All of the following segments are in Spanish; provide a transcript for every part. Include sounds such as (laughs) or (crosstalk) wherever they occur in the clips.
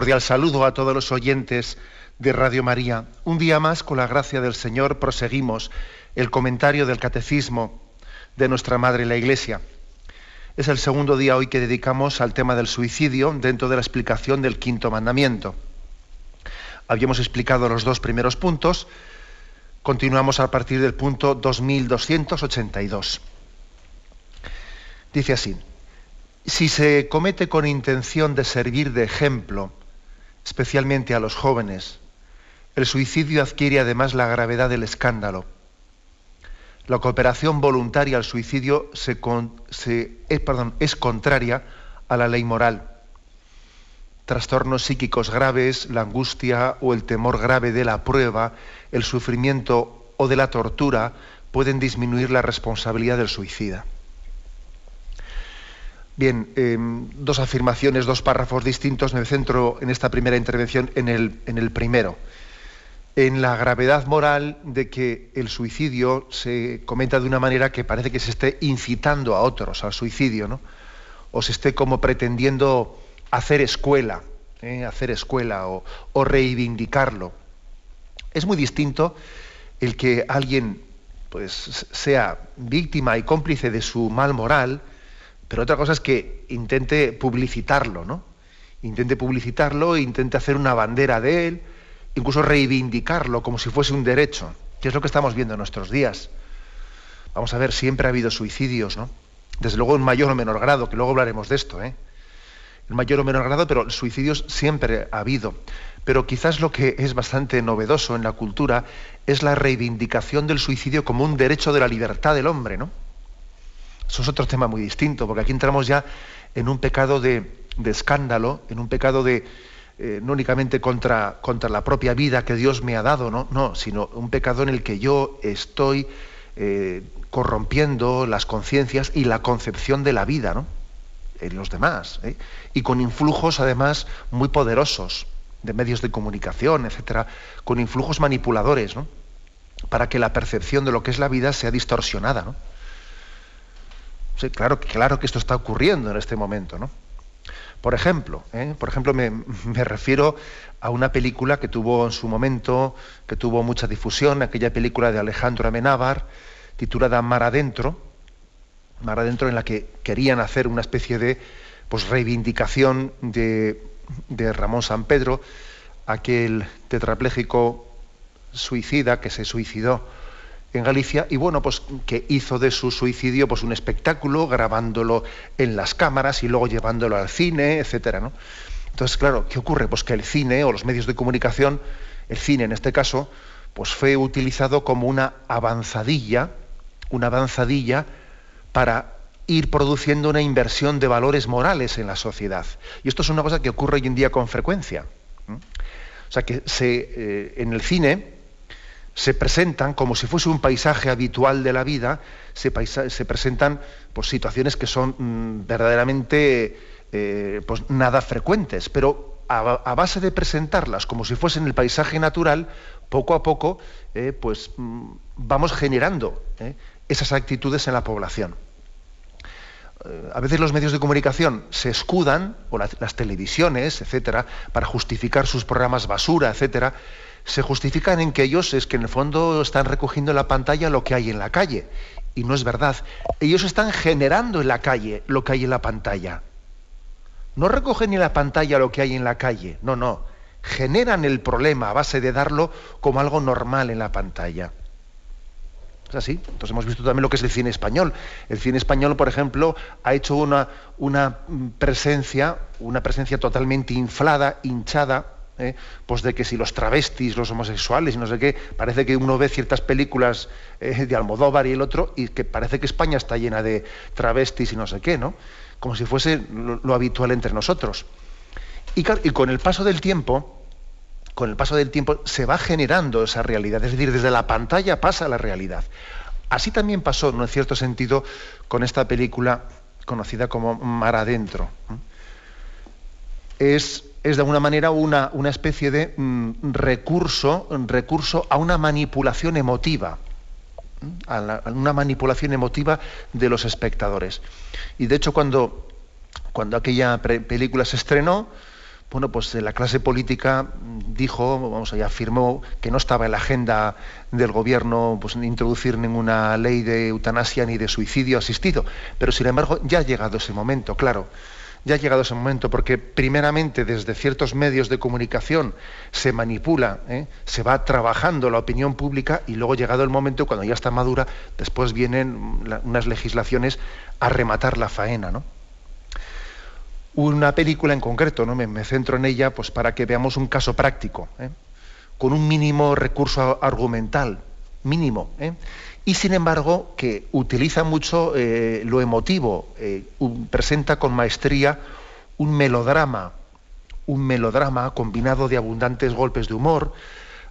Cordial saludo a todos los oyentes de Radio María. Un día más, con la gracia del Señor, proseguimos el comentario del Catecismo de nuestra Madre la Iglesia. Es el segundo día hoy que dedicamos al tema del suicidio dentro de la explicación del quinto mandamiento. Habíamos explicado los dos primeros puntos, continuamos a partir del punto 2282. Dice así, si se comete con intención de servir de ejemplo especialmente a los jóvenes. El suicidio adquiere además la gravedad del escándalo. La cooperación voluntaria al suicidio perdón, es contraria a la ley moral. Trastornos psíquicos graves, la angustia o el temor grave de la prueba, el sufrimiento o de la tortura pueden disminuir la responsabilidad del suicida. Bien, em, dos afirmaciones, dos párrafos distintos. Me centro en esta primera intervención en el, primero. En la gravedad moral de que el suicidio se comenta de una manera que parece que se esté incitando a otros al suicidio, ¿no? O se esté como pretendiendo hacer escuela, ¿eh? hacer escuela o, o reivindicarlo. Es muy distinto el que alguien pues, sea víctima y cómplice de su mal moral, pero otra cosa es que intente publicitarlo, ¿no? Intente publicitarlo, intente hacer una bandera de él, incluso reivindicarlo como si fuese un derecho, que es lo que estamos viendo en nuestros días. Vamos a ver, siempre ha habido suicidios, ¿no? Desde luego en mayor o menor grado, que luego hablaremos de esto, ¿eh? En mayor o menor grado, pero suicidios siempre ha habido. Pero quizás lo que es bastante novedoso en la cultura es la reivindicación del suicidio como un derecho de la libertad del hombre, ¿no? Eso es otro tema muy distinto, porque aquí entramos ya en un pecado de, escándalo, en un pecado de eh, no únicamente contra, contra, la propia vida que Dios me ha dado, no, no sino un pecado en el que yo estoy eh, corrompiendo las conciencias y la concepción de la vida, ¿no? En los demás. ¿eh? Y con influjos además muy poderosos de medios de comunicación, etcétera, con influjos manipuladores, ¿no? Para que la percepción de lo que es la vida sea distorsionada, ¿no? Claro, claro que esto está ocurriendo en este momento, ¿no? Por ejemplo, ¿eh? por ejemplo (laughs) me, refiero a una película que tuvo en su momento, que tuvo mucha difusión, aquella película de Alejandro Amenábar, titulada Mar Adentro, Mar Adentro, en la que querían hacer una especie de pues, reivindicación de, de Ramón San Pedro, aquel tetrapléjico suicida que se suicidó en Galicia y bueno, pues que hizo de su suicidio pues un espectáculo, grabándolo en las cámaras y luego llevándolo al cine, etcétera, ¿no? Entonces, claro, ¿qué ocurre? Pues que el cine o los medios de comunicación, el cine en este caso, pues fue utilizado como una avanzadilla, una avanzadilla para ir produciendo una inversión de valores morales en la sociedad. Y esto es una cosa que ocurre hoy en día con frecuencia. O sea que se, eh, en el cine, se presentan como si fuese un paisaje habitual de la vida, se, presentan pues, situaciones que son mm, verdaderamente eh, pues, nada frecuentes, pero a, base de presentarlas como si fuesen el paisaje natural, poco a poco eh, pues, mm, vamos generando eh, esas actitudes en la población. A veces los medios de comunicación se escudan, o las, las televisiones, etcétera, para justificar sus programas basura, etcétera, se justifican en que ellos es que en el fondo están recogiendo en la pantalla lo que hay en la calle. Y no es verdad. Ellos están generando en la calle lo que hay en la pantalla. No recogen en la pantalla lo que hay en la calle. No, no. Generan el problema a base de darlo como algo normal en la pantalla. ¿Es así? Entonces hemos visto también lo que es el cine español. El cine español, por ejemplo, ha hecho una, una presencia, una presencia totalmente inflada, hinchada, ¿eh? pues de que si los travestis, los homosexuales y no sé qué, parece que uno ve ciertas películas eh, de Almodóvar y el otro, y que parece que España está llena de travestis y no sé qué, ¿no? Como si fuese lo, habitual entre nosotros. Y, con el paso del tiempo, con el paso del tiempo se va generando esa realidad, es decir, desde la pantalla pasa la realidad. Así también pasó, en cierto sentido, con esta película conocida como Mar Adentro. Es, es de alguna manera una, una especie de mm, recurso, recurso a una manipulación emotiva, a, una manipulación emotiva de los espectadores. Y de hecho, cuando, cuando aquella película se estrenó, bueno, pues la clase política dijo, vamos allá, afirmó que no estaba en la agenda del gobierno pues, introducir ninguna ley de eutanasia ni de suicidio asistido. Pero sin embargo, ya ha llegado ese momento, claro. Ya ha llegado ese momento, porque primeramente desde ciertos medios de comunicación se manipula, ¿eh? se va trabajando la opinión pública y luego llegado el momento, cuando ya está madura, después vienen unas legislaciones a rematar la faena. ¿no? una película en concreto, ¿no? me, centro en ella pues, para que veamos un caso práctico, ¿eh? con un mínimo recurso argumental, mínimo, ¿eh? Y sin embargo que utiliza mucho eh, lo emotivo, presenta con maestría un melodrama, un melodrama combinado de abundantes golpes de humor,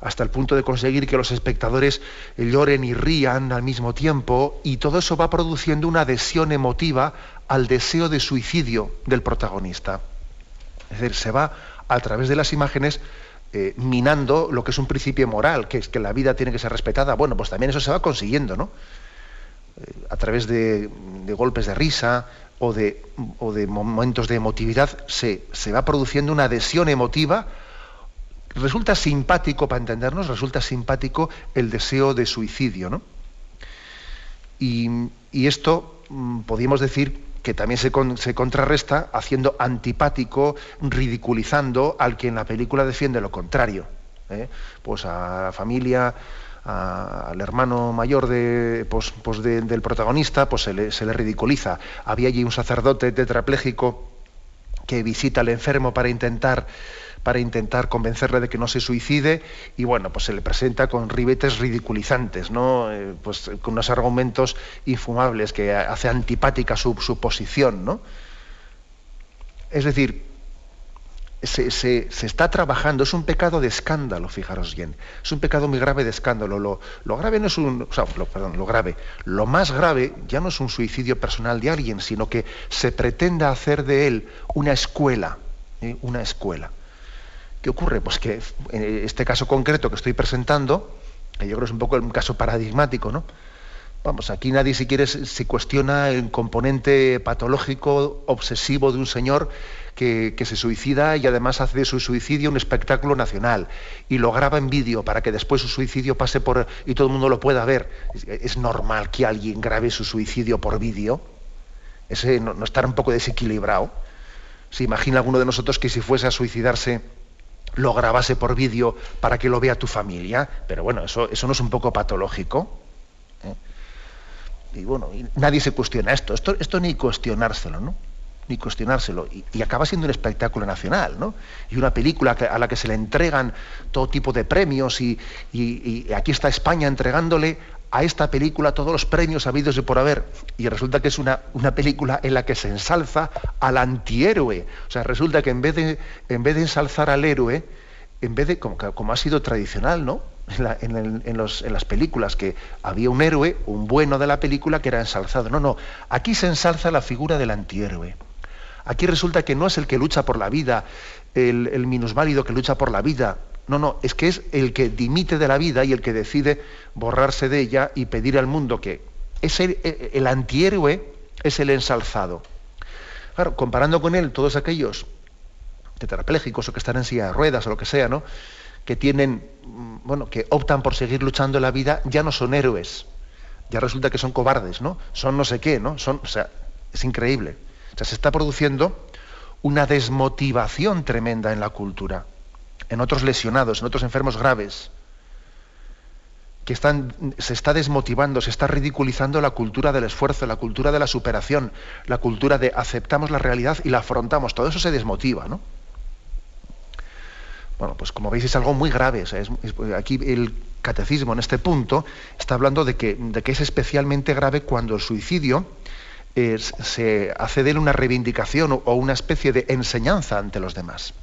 hasta el punto de conseguir que los espectadores lloren y rían al mismo tiempo, y todo eso va produciendo una adhesión emotiva al deseo de suicidio del protagonista. Es decir, se va a través de las imágenes eh, minando lo que es un principio moral, que es que la vida tiene que ser respetada. Bueno, pues también eso se va consiguiendo, ¿no? Eh, a través de, golpes de risa o de, o de momentos de emotividad se, se va produciendo una adhesión emotiva resulta simpático, para entendernos, resulta simpático el deseo de suicidio, ¿no? Y, y esto mm, podríamos decir que también se, se, contrarresta haciendo antipático, ridiculizando al que en la película defiende lo contrario. ¿eh? Pues a la familia, al hermano mayor de, pues, pues del protagonista, pues se le, se le, ridiculiza. Había allí un sacerdote tetrapléjico que visita al enfermo para intentar para intentar convencerle de que no se suicide y bueno, pues se le presenta con ribetes ridiculizantes, ¿no? Eh, pues con unos argumentos infumables que hace antipática su, posición, ¿no? Es decir, se, se, está trabajando, es un pecado de escándalo, fijaros bien, es un pecado muy grave de escándalo. Lo, lo grave no es un, lo, perdón, lo grave, lo más grave ya no es un suicidio personal de alguien, sino que se pretenda hacer de él una escuela, ¿eh? una escuela. ¿Qué ocurre? Pues que en este caso concreto que estoy presentando, que yo creo que es un poco un caso paradigmático, ¿no? Vamos, aquí nadie si quiere se cuestiona el componente patológico, obsesivo de un señor que, se suicida y además hace de su suicidio un espectáculo nacional y lo graba en vídeo para que después su suicidio pase por y todo el mundo lo pueda ver. ¿Es, normal que alguien grabe su suicidio por vídeo? Ese no, no estará un poco desequilibrado. ¿Se imagina alguno de nosotros que si fuese a suicidarse lo grabase por vídeo para que lo vea tu familia, pero bueno, eso, eso no es un poco patológico. ¿eh? Y bueno, nadie se cuestiona esto. esto, esto ni cuestionárselo, ¿no? Ni cuestionárselo. Y, acaba siendo un espectáculo nacional, ¿no? Y una película a la que se le entregan todo tipo de premios y, y aquí está España entregándole a esta película todos los premios habidos de por haber. Y resulta que es una, una, película en la que se ensalza al antihéroe. O sea, resulta que en vez de, en vez de ensalzar al héroe, en vez de, como, como ha sido tradicional, ¿no? En, en, las películas, que había un héroe, un bueno de la película que era ensalzado. No, no, aquí se ensalza la figura del antihéroe. Aquí resulta que no es el que lucha por la vida, el, el minusválido que lucha por la vida, no, no, es que es el que dimite de la vida y el que decide borrarse de ella y pedir al mundo que es el, antihéroe es el ensalzado. Claro, comparando con él todos aquellos tetrapléjicos o que están en silla de ruedas o lo que sea, ¿no? Que tienen, mm, bueno, que optan por seguir luchando en la vida, ya no son héroes. Ya resulta que son cobardes, ¿no? Son no sé qué, ¿no? Son, es increíble. O sea, se está produciendo una desmotivación tremenda en la cultura en otros lesionados, en otros enfermos graves, que están, se está desmotivando, se está ridiculizando la cultura del esfuerzo, la cultura de la superación, la cultura de aceptamos la realidad y la afrontamos. Todo eso se desmotiva, ¿no? Bueno, pues como veis es algo muy grave. aquí el catecismo en este punto está hablando de que, de que es especialmente grave cuando el suicidio se hace de él una reivindicación o una especie de enseñanza ante los demás.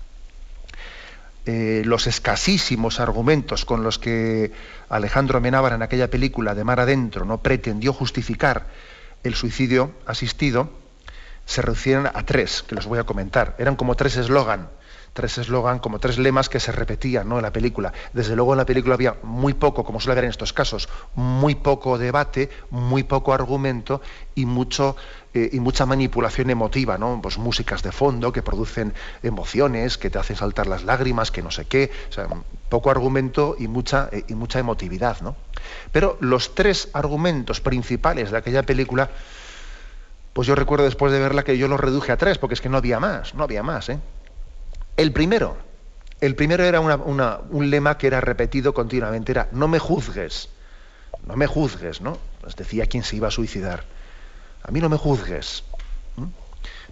Eh, los escasísimos argumentos con los que Alejandro Amenábar en aquella película de Mar Adentro no pretendió justificar el suicidio asistido, se reducían a tres, que los voy a comentar. Eran como tres eslogan tres eslogan, como tres lemas que se repetían ¿no? en la película. Desde luego en la película había muy poco, como suele haber en estos casos, muy poco debate, muy poco argumento y, mucho, eh, y mucha manipulación emotiva, ¿no? Pues músicas de fondo que producen emociones, que te hacen saltar las lágrimas, que no sé qué. Poco argumento y mucha, eh, y mucha emotividad. ¿no? Pero los tres argumentos principales de aquella película, pues yo recuerdo después de verla que yo los reduje a tres, porque es que no había más, no había más. ¿eh? El primero, el primero era un lema que era repetido continuamente, era no me juzgues, no me juzgues, ¿no? Pues decía quien se iba a suicidar. A mí no me juzgues.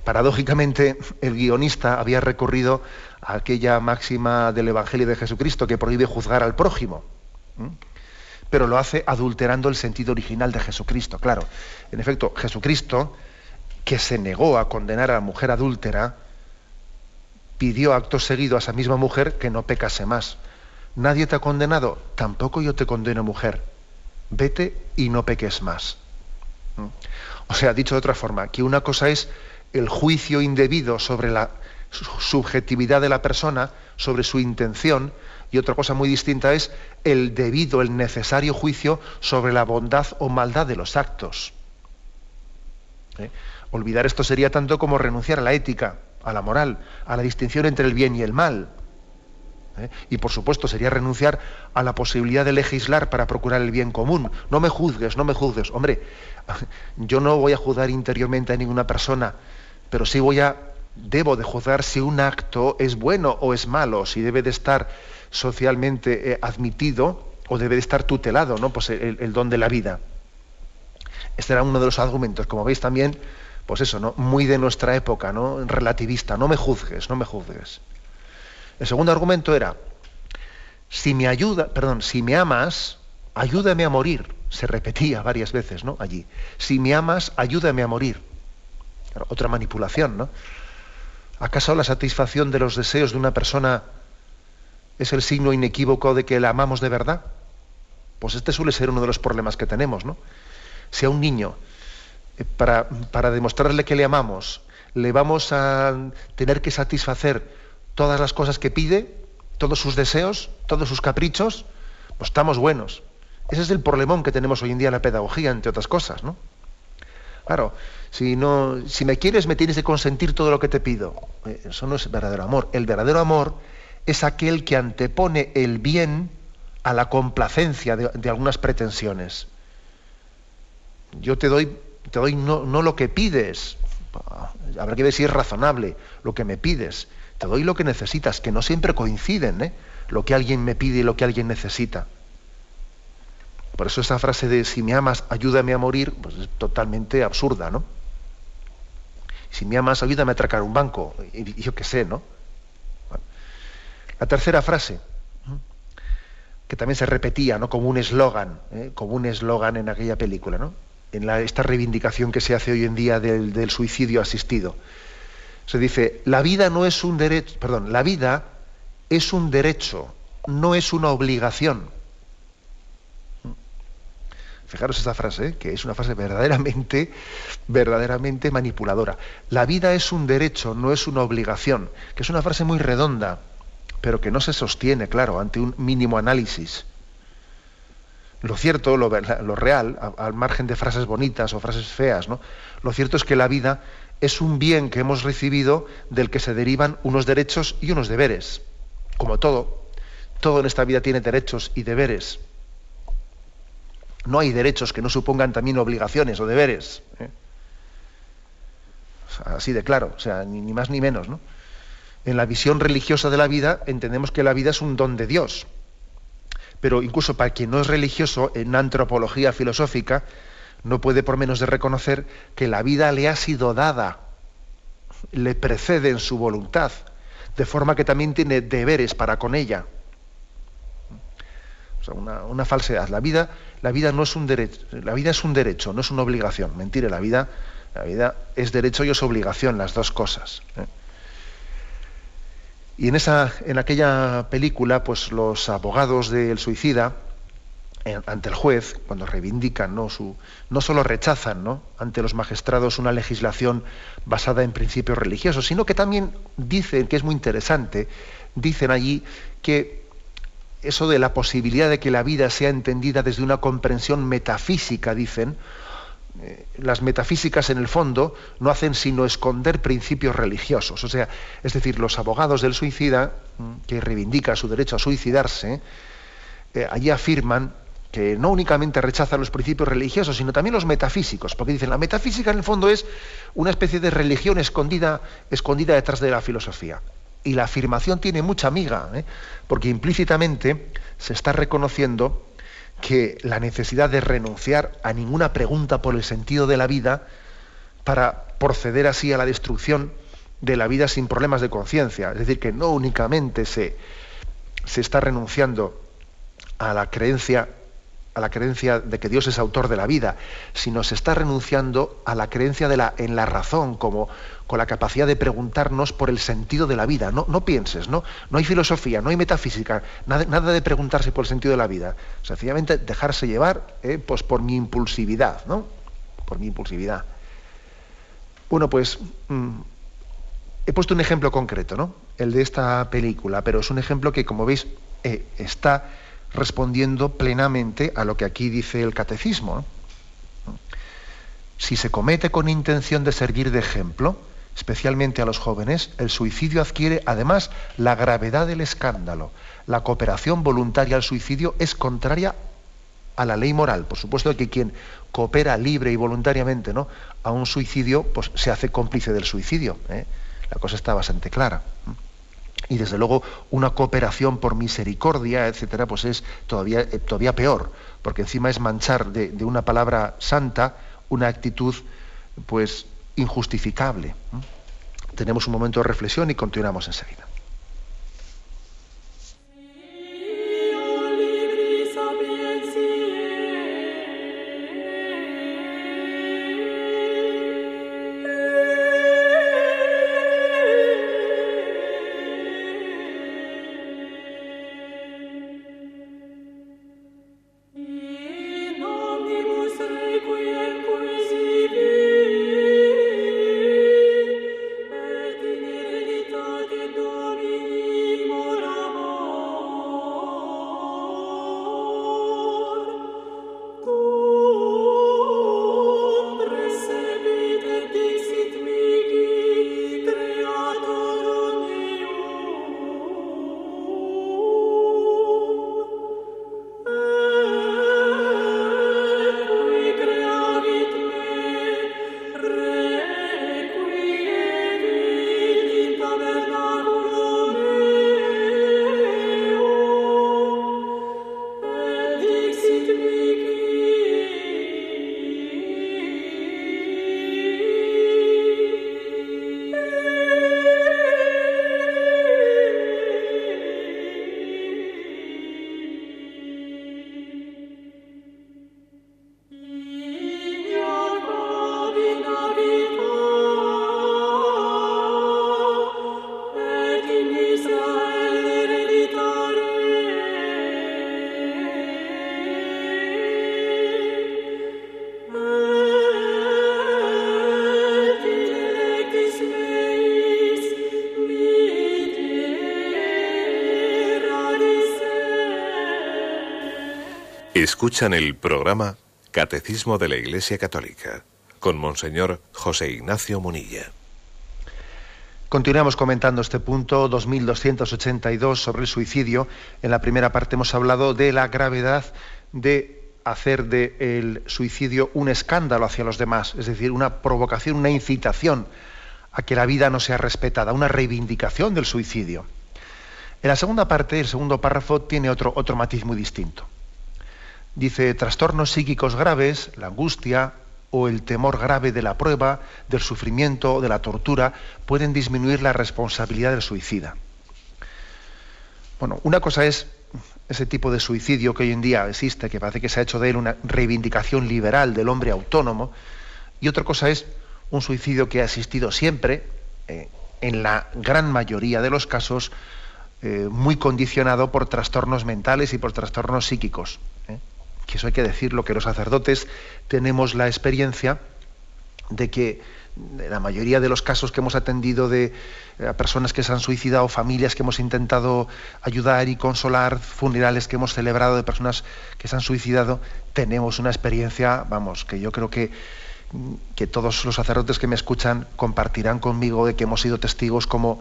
Paradójicamente, el guionista había recurrido a aquella máxima del Evangelio de Jesucristo que prohíbe juzgar al prójimo. Pero lo hace adulterando el sentido original de Jesucristo. Claro, en efecto, Jesucristo, que se negó a condenar a la mujer adúltera, pidió acto seguido a esa misma mujer que no pecase más. Nadie te ha condenado, tampoco yo te condeno mujer. Vete y no peques más. O sea, dicho de otra forma, que una cosa es el juicio indebido sobre la subjetividad de la persona, sobre su intención, y otra cosa muy distinta es el debido, el necesario juicio sobre la bondad o maldad de los actos. ¿Eh? Olvidar esto sería tanto como renunciar a la ética a la moral, a la distinción entre el bien y el mal. ¿eh? Y por supuesto sería renunciar a la posibilidad de legislar para procurar el bien común. No me juzgues, no me juzgues. Hombre, (laughs) yo no voy a juzgar interiormente a ninguna persona, pero sí voy a, debo de juzgar si un acto es bueno o es malo, si debe de estar socialmente eh, admitido o debe de estar tutelado, ¿no? Pues el, el don de la vida. Este era uno de los argumentos. Como veis también, pues eso, ¿no? Muy de nuestra época, ¿no? Relativista, no me juzgues, no me juzgues. El segundo argumento era, si me ayuda, perdón, si me amas, ayúdame a morir. Se repetía varias veces, ¿no? Allí. Si me amas, ayúdame a morir. Otra manipulación, ¿no? ¿Acaso la satisfacción de los deseos de una persona es el signo inequívoco de que la amamos de verdad? Pues este suele ser uno de los problemas que tenemos, ¿no? Si a un niño para, para demostrarle que le amamos, le vamos a tener que satisfacer todas las cosas que pide, todos sus deseos, todos sus caprichos, pues estamos buenos. Ese es el problemón que tenemos hoy en día en la pedagogía, entre otras cosas, ¿no? Claro, si, no, si me quieres, me tienes que consentir todo lo que te pido. Eh, eso no es verdadero amor. El verdadero amor es aquel que antepone el bien a la complacencia de algunas pretensiones. Yo te doy te doy no, lo que pides, habrá que ver si es razonable lo que me pides, te doy lo que necesitas, que no siempre coinciden ¿eh? lo que alguien me pide y lo que alguien necesita. Por eso esa frase de si me amas, ayúdame a morir, pues es totalmente absurda, ¿no? Si me amas, ayúdame a atracar un banco, y, yo qué sé, ¿no? La tercera frase, que también se repetía, ¿no? Como un eslogan, ¿eh? como un eslogan en aquella película, ¿no? En esta reivindicación que se hace hoy en día del, suicidio asistido. Se dice, la vida no es un derecho, perdón, la vida es un derecho, no es una obligación. Fijaros esta frase, que es una frase verdaderamente, verdaderamente manipuladora. La vida es un derecho, no es una obligación, que es una frase muy redonda, pero que no se sostiene, claro, ante un mínimo análisis lo cierto, lo, real, al margen de frases bonitas o frases feas, ¿no? lo cierto es que la vida es un bien que hemos recibido del que se derivan unos derechos y unos deberes. Como todo, todo en esta vida tiene derechos y deberes. No hay derechos que no supongan también obligaciones o deberes. ¿eh? así de claro, o sea, ni, más ni menos. ¿no? En la visión religiosa de la vida entendemos que la vida es un don de Dios pero incluso para quien no es religioso, en antropología filosófica, no puede por menos de reconocer que la vida le ha sido dada, le precede en su voluntad, de forma que también tiene deberes para con ella. O sea, una, falsedad. La vida, la vida no es un derecho, la vida es un derecho, no es una obligación. Mentira, la vida, la vida es derecho y es obligación, las dos cosas. ¿eh? Y en, esa, en aquella película, pues los abogados del suicida, ante el juez, cuando reivindican, ¿no? No solo rechazan ¿no? ante los magistrados una legislación basada en principios religiosos, sino que también dicen, que es muy interesante, dicen allí que eso de la posibilidad de que la vida sea entendida desde una comprensión metafísica, dicen, eh, las metafísicas en el fondo no hacen sino esconder principios religiosos. O sea, es decir, los abogados del suicida, mm, que reivindica su derecho a suicidarse, eh, allí afirman que no únicamente rechazan los principios religiosos, sino también los metafísicos, porque dicen, la metafísica en el fondo es una especie de religión escondida, escondida detrás de la filosofía. Y la afirmación tiene mucha amiga, ¿eh? porque implícitamente se está reconociendo que la necesidad de renunciar a ninguna pregunta por el sentido de la vida para proceder así a la destrucción de la vida sin problemas de conciencia. Es decir, que no únicamente se, se está renunciando a la creencia a la creencia de que Dios es autor de la vida, sino se está renunciando a la creencia en la razón, como con la capacidad de preguntarnos por el sentido de la vida. No, no pienses, ¿no? no hay filosofía, no hay metafísica, nada, nada, de preguntarse por el sentido de la vida. Sencillamente dejarse llevar eh, pues por mi impulsividad, ¿no? Por mi impulsividad. Bueno, pues mm, he puesto un ejemplo concreto, ¿no? El de esta película, pero es un ejemplo que, como veis, eh, está respondiendo plenamente a lo que aquí dice el catecismo. Si se comete con intención de servir de ejemplo, especialmente a los jóvenes, el suicidio adquiere además la gravedad del escándalo. La cooperación voluntaria al suicidio es contraria a la ley moral. Por supuesto que quien coopera libre y voluntariamente ¿no? a un suicidio, pues se hace cómplice del suicidio. ¿eh? La cosa está bastante clara y desde luego una cooperación por misericordia, etcétera, pues es todavía, eh, todavía peor, porque encima es manchar de, una palabra santa una actitud pues injustificable. Tenemos un momento de reflexión y continuamos enseguida. Escuchan el programa Catecismo de la Iglesia Católica con Monseñor José Ignacio Munilla. Continuamos comentando este punto 2282 sobre el suicidio. En la primera parte hemos hablado de la gravedad de hacer del suicidio un escándalo hacia los demás, es decir, una provocación, una incitación a que la vida no sea respetada, una reivindicación del suicidio. En la segunda parte, el segundo párrafo, tiene otro, otro matiz muy distinto. Dice, trastornos psíquicos graves, la angustia o el temor grave de la prueba, del sufrimiento, de la tortura, pueden disminuir la responsabilidad del suicida. Bueno, una cosa es ese tipo de suicidio que hoy en día existe, que parece que se ha hecho de él una reivindicación liberal del hombre autónomo, y otra cosa es un suicidio que ha existido siempre, eh, en la gran mayoría de los casos, eh, muy condicionado por trastornos mentales y por trastornos psíquicos. ¿eh? Que eso hay que decirlo, que los sacerdotes tenemos la experiencia de que en la mayoría de los casos que hemos atendido de eh, personas que se han suicidado, familias que hemos intentado ayudar y consolar, funerales que hemos celebrado de personas que se han suicidado, tenemos una experiencia, vamos, que yo creo que, que todos los sacerdotes que me escuchan compartirán conmigo de que hemos sido testigos como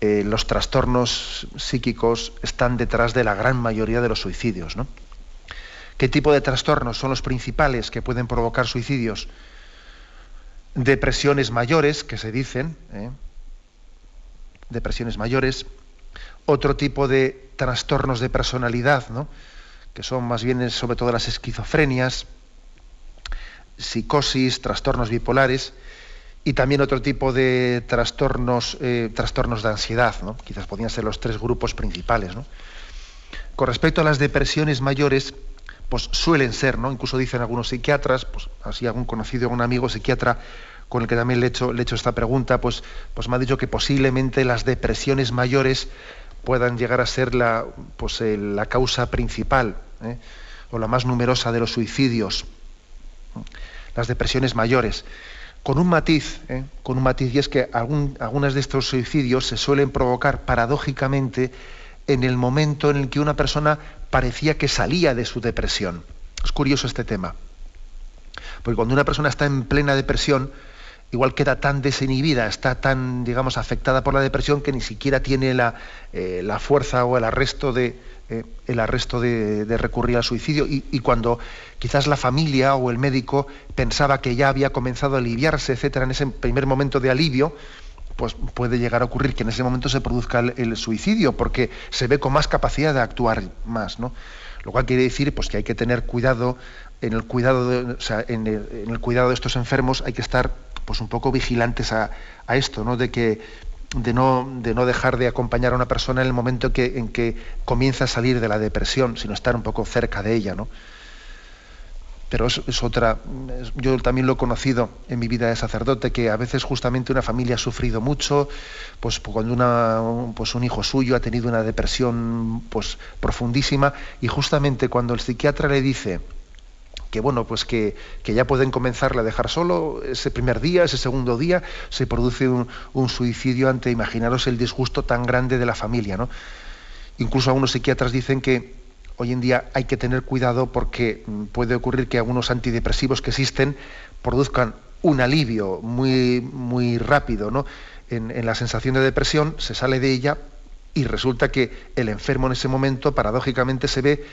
eh, los trastornos psíquicos están detrás de la gran mayoría de los suicidios. ¿Qué tipo de trastornos son los principales que pueden provocar suicidios? depresiones mayores, que se dicen, ¿eh? depresiones mayores, otro tipo de trastornos de personalidad, ¿no? que son más bien sobre todo las esquizofrenias, psicosis, trastornos bipolares, y también otro tipo de trastornos, eh, trastornos de ansiedad, ¿no? quizás podrían ser los tres grupos principales. ¿no? Con respecto a las depresiones mayores, pues suelen ser, ¿no? Incluso dicen algunos psiquiatras, pues así algún conocido, algún amigo psiquiatra con el que también le he hecho, le hecho esta pregunta, pues, pues me ha dicho que posiblemente las depresiones mayores puedan llegar a ser la, pues, la causa principal ¿eh? o la más numerosa de los suicidios. Las depresiones mayores. Con un matiz, ¿eh? con un matiz, y es que algunas de estos suicidios se suelen provocar paradójicamente en el momento en el que una persona parecía que salía de su depresión. Es curioso este tema. Porque cuando una persona está en plena depresión, igual queda tan desinhibida, está tan, digamos, afectada por la depresión que ni siquiera tiene la, eh, fuerza o el arresto de, eh, el arresto de, recurrir al suicidio. Y, y, cuando quizás la familia o el médico pensaba que ya había comenzado a aliviarse, etcétera, en ese primer momento de alivio, pues puede llegar a ocurrir que en ese momento se produzca el, suicidio, porque se ve con más capacidad de actuar más, ¿no? Lo cual quiere decir pues, que hay que tener cuidado en el cuidado de, en, el, cuidado de estos enfermos, hay que estar pues, un poco vigilantes a, esto, ¿no? De que de no, de no dejar de acompañar a una persona en el momento que, en que comienza a salir de la depresión, sino estar un poco cerca de ella, ¿no? Pero es, otra, yo también lo he conocido en mi vida de sacerdote, que a veces justamente una familia ha sufrido mucho, pues cuando una, pues un hijo suyo ha tenido una depresión pues, profundísima, y justamente cuando el psiquiatra le dice que bueno, pues que, ya pueden comenzarle a dejar solo, ese primer día, ese segundo día, se produce un, un suicidio ante, imaginaros el disgusto tan grande de la familia, ¿no? Incluso algunos psiquiatras dicen que hoy en día hay que tener cuidado porque mm, puede ocurrir que algunos antidepresivos que existen produzcan un alivio muy, muy rápido ¿no? en, la sensación de depresión, se sale de ella y resulta que el enfermo en ese momento paradójicamente se ve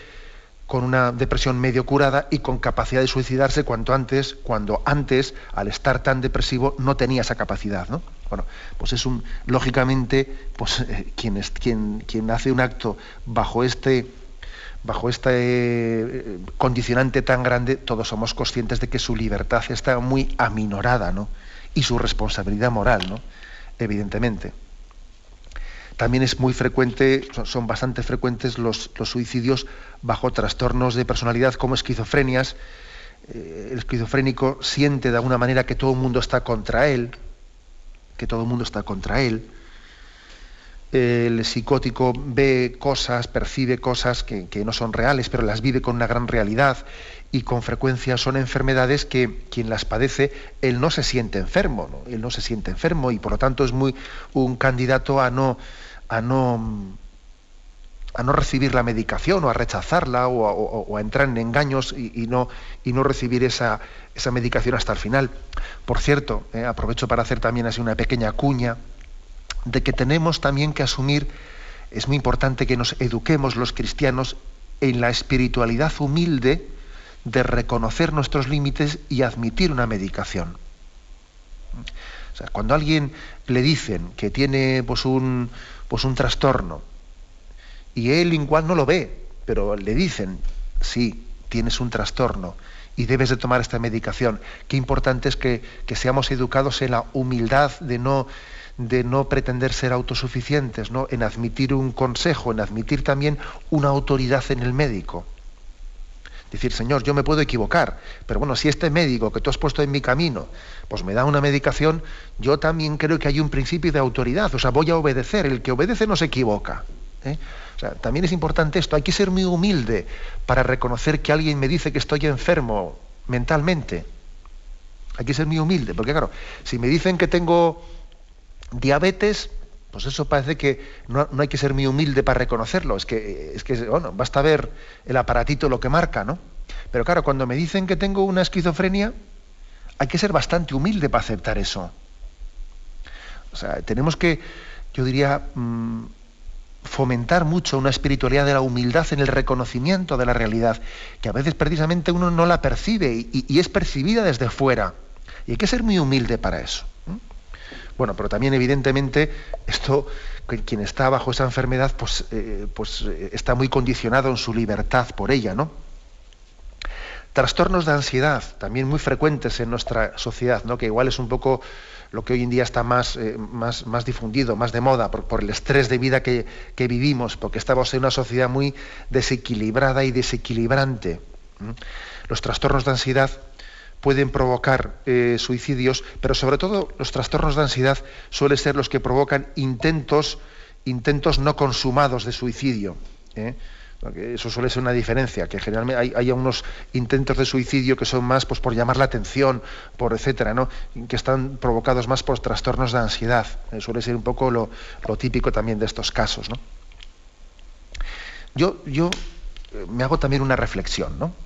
con una depresión medio curada y con capacidad de suicidarse cuanto antes, cuando antes, al estar tan depresivo, no tenía esa capacidad. ¿no? Bueno, pues es un, lógicamente, pues eh, quien, es, quien, quien hace un acto bajo este bajo este eh, condicionante tan grande, todos somos conscientes de que su libertad está muy aminorada, ¿no? Y su responsabilidad moral, ¿no? Evidentemente. También es muy frecuente, son, bastante frecuentes los, suicidios bajo trastornos de personalidad como esquizofrenias. Eh, el esquizofrénico siente de alguna manera que todo el mundo está contra él, que todo el mundo está contra él el psicótico ve cosas, percibe cosas que, no son reales, pero las vive con una gran realidad y con frecuencia son enfermedades que quien las padece, él no se siente enfermo, él no se siente enfermo y por lo tanto es muy un candidato a no, a no, a no recibir la medicación o a rechazarla o a, entrar en engaños y, no, y no recibir esa, esa medicación hasta el final. Por cierto, eh, aprovecho para hacer también así una pequeña cuña de que tenemos también que asumir, es muy importante que nos eduquemos los cristianos en la espiritualidad humilde de reconocer nuestros límites y admitir una medicación. O sea, cuando a alguien le dicen que tiene pues, un, pues, un trastorno y él igual no lo ve, pero le dicen, sí, tienes un trastorno y debes de tomar esta medicación. Qué importante es que, que seamos educados en la humildad de no de no pretender ser autosuficientes, ¿no? en admitir un consejo, en admitir también una autoridad en el médico. Decir, Señor, yo me puedo equivocar, pero bueno, si este médico que tú has puesto en mi camino, pues me da una medicación, yo también creo que hay un principio de autoridad, o sea, voy a obedecer, el que obedece no se equivoca. ¿eh? O sea, también es importante esto, hay que ser muy humilde para reconocer que alguien me dice que estoy enfermo mentalmente. Hay que ser muy humilde, porque claro, si me dicen que tengo diabetes, pues eso parece que no, hay que ser muy humilde para reconocerlo. Es que, es que, bueno, basta ver el aparatito lo que marca, ¿no? Pero claro, cuando me dicen que tengo una esquizofrenia, hay que ser bastante humilde para aceptar eso. O sea, tenemos que, yo diría, mm, fomentar mucho una espiritualidad de la humildad en el reconocimiento de la realidad, que a veces precisamente uno no la percibe y, y es percibida desde fuera. Y hay que ser muy humilde para eso. Bueno, pero también evidentemente esto, quien está bajo esa enfermedad, pues, eh, pues eh, está muy condicionado en su libertad por ella, ¿no? Trastornos de ansiedad, también muy frecuentes en nuestra sociedad, ¿no? que igual es un poco lo que hoy en día está más, eh, más, más difundido, más de moda, por, el estrés de vida que, que, vivimos, porque estamos en una sociedad muy desequilibrada y desequilibrante. Los trastornos de ansiedad pueden provocar eh, suicidios, pero sobre todo los trastornos de ansiedad suelen ser los que provocan intentos, intentos no consumados de suicidio. ¿eh? eso suele ser una diferencia, que generalmente hay, unos intentos de suicidio que son más pues, por llamar la atención, por etcétera, ¿no? que están provocados más por trastornos de ansiedad. Eh, suele ser un poco lo, típico también de estos casos. ¿no? Yo, yo me hago también una reflexión, ¿no?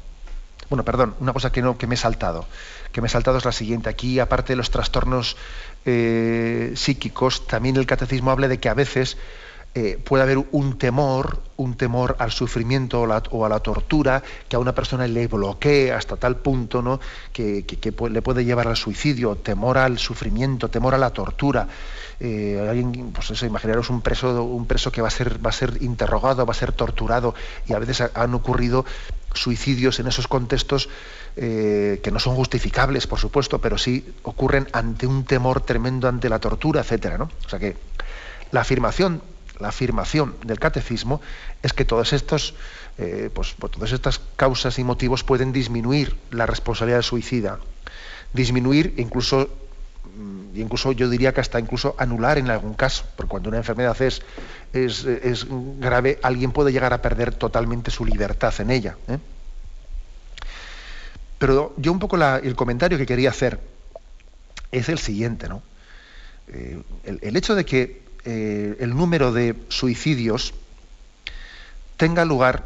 Bueno, perdón, una cosa que, no, que me he saltado. Que me he saltado es la siguiente. Aquí, aparte de los trastornos eh, psíquicos, también el catecismo habla de que a veces eh, puede haber un temor, un temor al sufrimiento o, a la tortura que a una persona le bloquee hasta tal punto ¿no? que, le puede llevar al suicidio, temor al sufrimiento, temor a la tortura. Eh, alguien, pues imaginaros un preso, un preso que va a ser, va a ser interrogado, va a ser torturado, y a veces han ocurrido suicidios en esos contextos eh, que no son justificables, por supuesto, pero sí ocurren ante un temor tremendo ante la tortura, etcétera. ¿no? O sea que la afirmación, la afirmación del catecismo es que estos, eh, pues, pues, todas estas causas y motivos pueden disminuir la responsabilidad del suicida, disminuir incluso incluso yo diría que hasta incluso anular en algún caso, porque cuando una enfermedad es, es, grave, alguien puede llegar a perder totalmente su libertad en ella. ¿eh? Pero yo un poco el comentario que quería hacer es el siguiente, ¿no? Eh, el, hecho de que eh, el número de suicidios tenga lugar,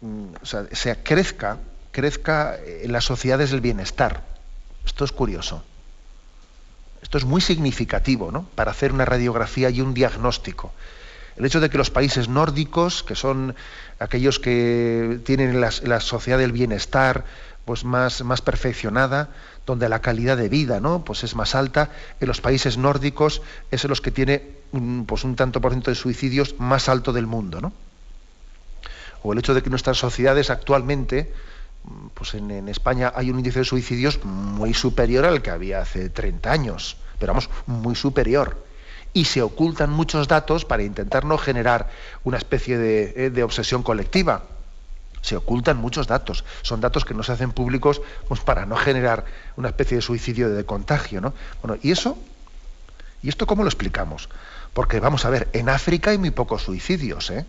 mm, o sea, sea, crezca, crezca en las sociedades del bienestar. Esto es curioso. Esto es muy significativo, ¿no? Para hacer una radiografía y un diagnóstico. El hecho de que los países nórdicos, que son aquellos que tienen la, sociedad del bienestar pues más, más, perfeccionada, donde la calidad de vida ¿no? pues es más alta, en los países nórdicos es en los que tiene pues un tanto por ciento de suicidios más alto del mundo. ¿no? O el hecho de que nuestras sociedades actualmente, pues en, España hay un índice de suicidios muy superior al que había hace 30 años, pero vamos, muy superior y se ocultan muchos datos para intentar no generar una especie eh, de, obsesión colectiva. Se ocultan muchos datos. Son datos que no se hacen públicos pues, para no generar una especie de suicidio de contagio. ¿no? Bueno, ¿y eso? ¿Y esto cómo lo explicamos? Porque vamos a ver, en África hay muy pocos suicidios, ¿eh?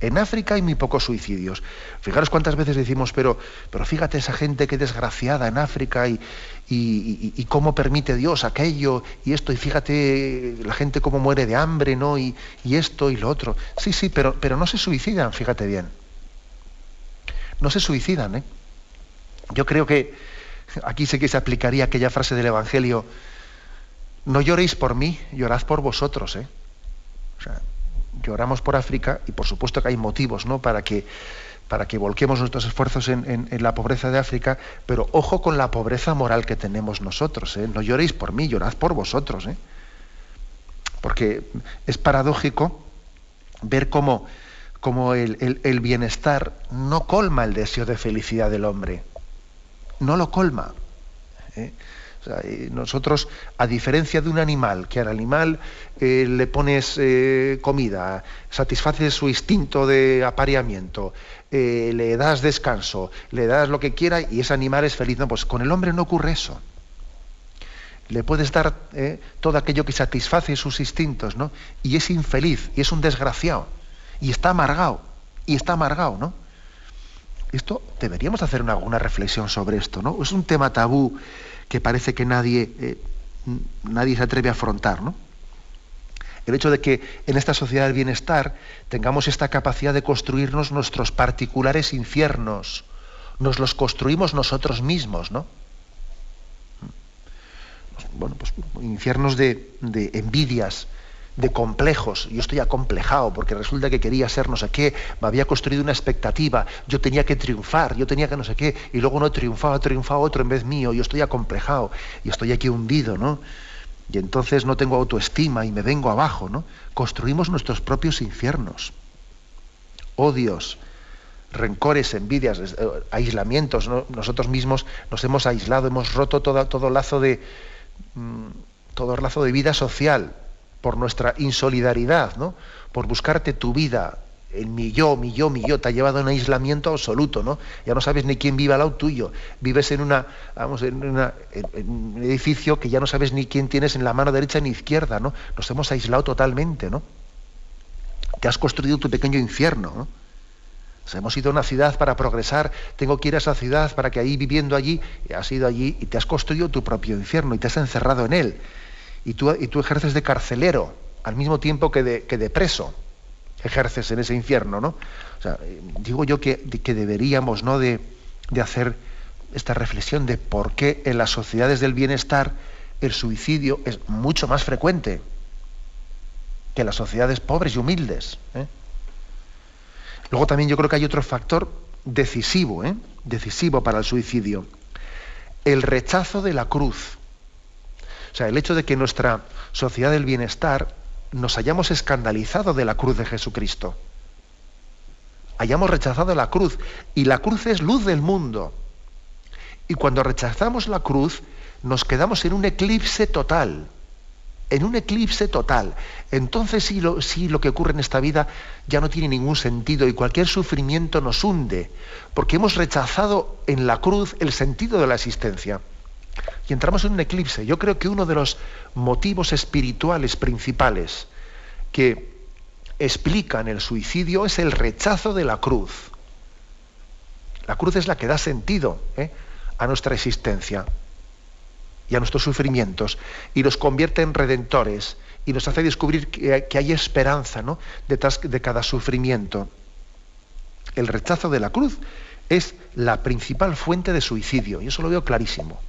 En África hay muy pocos suicidios. Fijaros cuántas veces decimos, pero, pero fíjate esa gente que desgraciada en África y, y, cómo permite Dios aquello y esto, y fíjate la gente cómo muere de hambre, ¿no? Y, esto y lo otro. Sí, sí, pero, pero no se suicidan, fíjate bien. No se suicidan, ¿eh? Yo creo que aquí sé que se aplicaría aquella frase del Evangelio, no lloréis por mí, llorad por vosotros, ¿eh? Lloramos por África y por supuesto que hay motivos ¿no? para, que, para que volquemos nuestros esfuerzos en, la pobreza de África, pero ojo con la pobreza moral que tenemos nosotros. ¿eh? No lloréis por mí, llorad por vosotros. ¿eh? Porque es paradójico ver cómo, el, bienestar no colma el deseo de felicidad del hombre. No lo colma. ¿eh? Nosotros, a diferencia de un animal, que al animal eh, le pones eh, comida, satisfaces su instinto de apareamiento, eh, le das descanso, le das lo que quiera y ese animal es feliz. No, pues con el hombre no ocurre eso. Le puedes dar todo aquello que satisface sus instintos, ¿no? Y es infeliz, y es un desgraciado, y está amargado, y está amargado, ¿no? Esto deberíamos hacer una, una reflexión sobre esto, ¿no? Es un tema tabú que parece que nadie, eh, nadie se atreve a afrontar. ¿no? El hecho de que en esta sociedad del bienestar tengamos esta capacidad de construirnos nuestros particulares infiernos, nos los construimos nosotros mismos, ¿no? Bueno, pues infiernos de, de envidias, de complejos. Yo estoy acomplejado porque resulta que quería ser no sé qué, me había construido una expectativa, yo tenía que triunfar, yo tenía que no sé qué, y luego no triunfaba, triunfaba otro en vez mío, yo estoy acomplejado y estoy aquí hundido, ¿no? Y entonces no tengo autoestima y me vengo abajo, ¿no? Construimos nuestros propios infiernos. Odios, rencores, envidias, eh, aislamientos, nosotros mismos nos hemos aislado, hemos roto todo, todo lazo de mm, todo lazo de vida social, por nuestra insolidaridad, ¿no? por buscarte tu vida, el mi yo, mi yo, mi yo, te ha llevado a un aislamiento absoluto, ¿no? Ya no sabes ni quién vive al lado tuyo. Vives en una, vamos, en, un edificio que ya no sabes ni quién tienes en la mano derecha ni izquierda, ¿no? Nos hemos aislado totalmente, ¿no? Te has construido tu pequeño infierno, ¿no? hemos ido a una ciudad para progresar, tengo que ir a esa ciudad para que ahí viviendo allí, has ido allí y te has construido tu propio infierno y te has encerrado en él y tú, y tú ejerces de carcelero al mismo tiempo que de, que de preso ejerces en ese infierno, ¿no? O sea, digo yo que, que deberíamos ¿no? de, de, hacer esta reflexión de por qué en las sociedades del bienestar el suicidio es mucho más frecuente que en las sociedades pobres y humildes. ¿eh? Luego también yo creo que hay otro factor decisivo, ¿eh? decisivo para el suicidio, el rechazo de la cruz. Sea, el hecho de que nuestra sociedad del bienestar nos hayamos escandalizado de la cruz de Jesucristo. Hayamos rechazado la cruz. Y la cruz es luz del mundo. Y cuando rechazamos la cruz, nos quedamos en un eclipse total. En un eclipse total. Entonces sí lo, sí lo que ocurre en esta vida ya no tiene ningún sentido y cualquier sufrimiento nos hunde, porque hemos rechazado en la cruz el sentido de la existencia y entramos en un eclipse. Yo creo que uno de los motivos espirituales principales que explican el suicidio es el rechazo de la cruz. La cruz es la que da sentido ¿eh? a nuestra existencia y a nuestros sufrimientos y nos convierte en redentores y nos hace descubrir que, hay esperanza ¿no? detrás de cada sufrimiento. El rechazo de la cruz es la principal fuente de suicidio y eso lo veo clarísimo.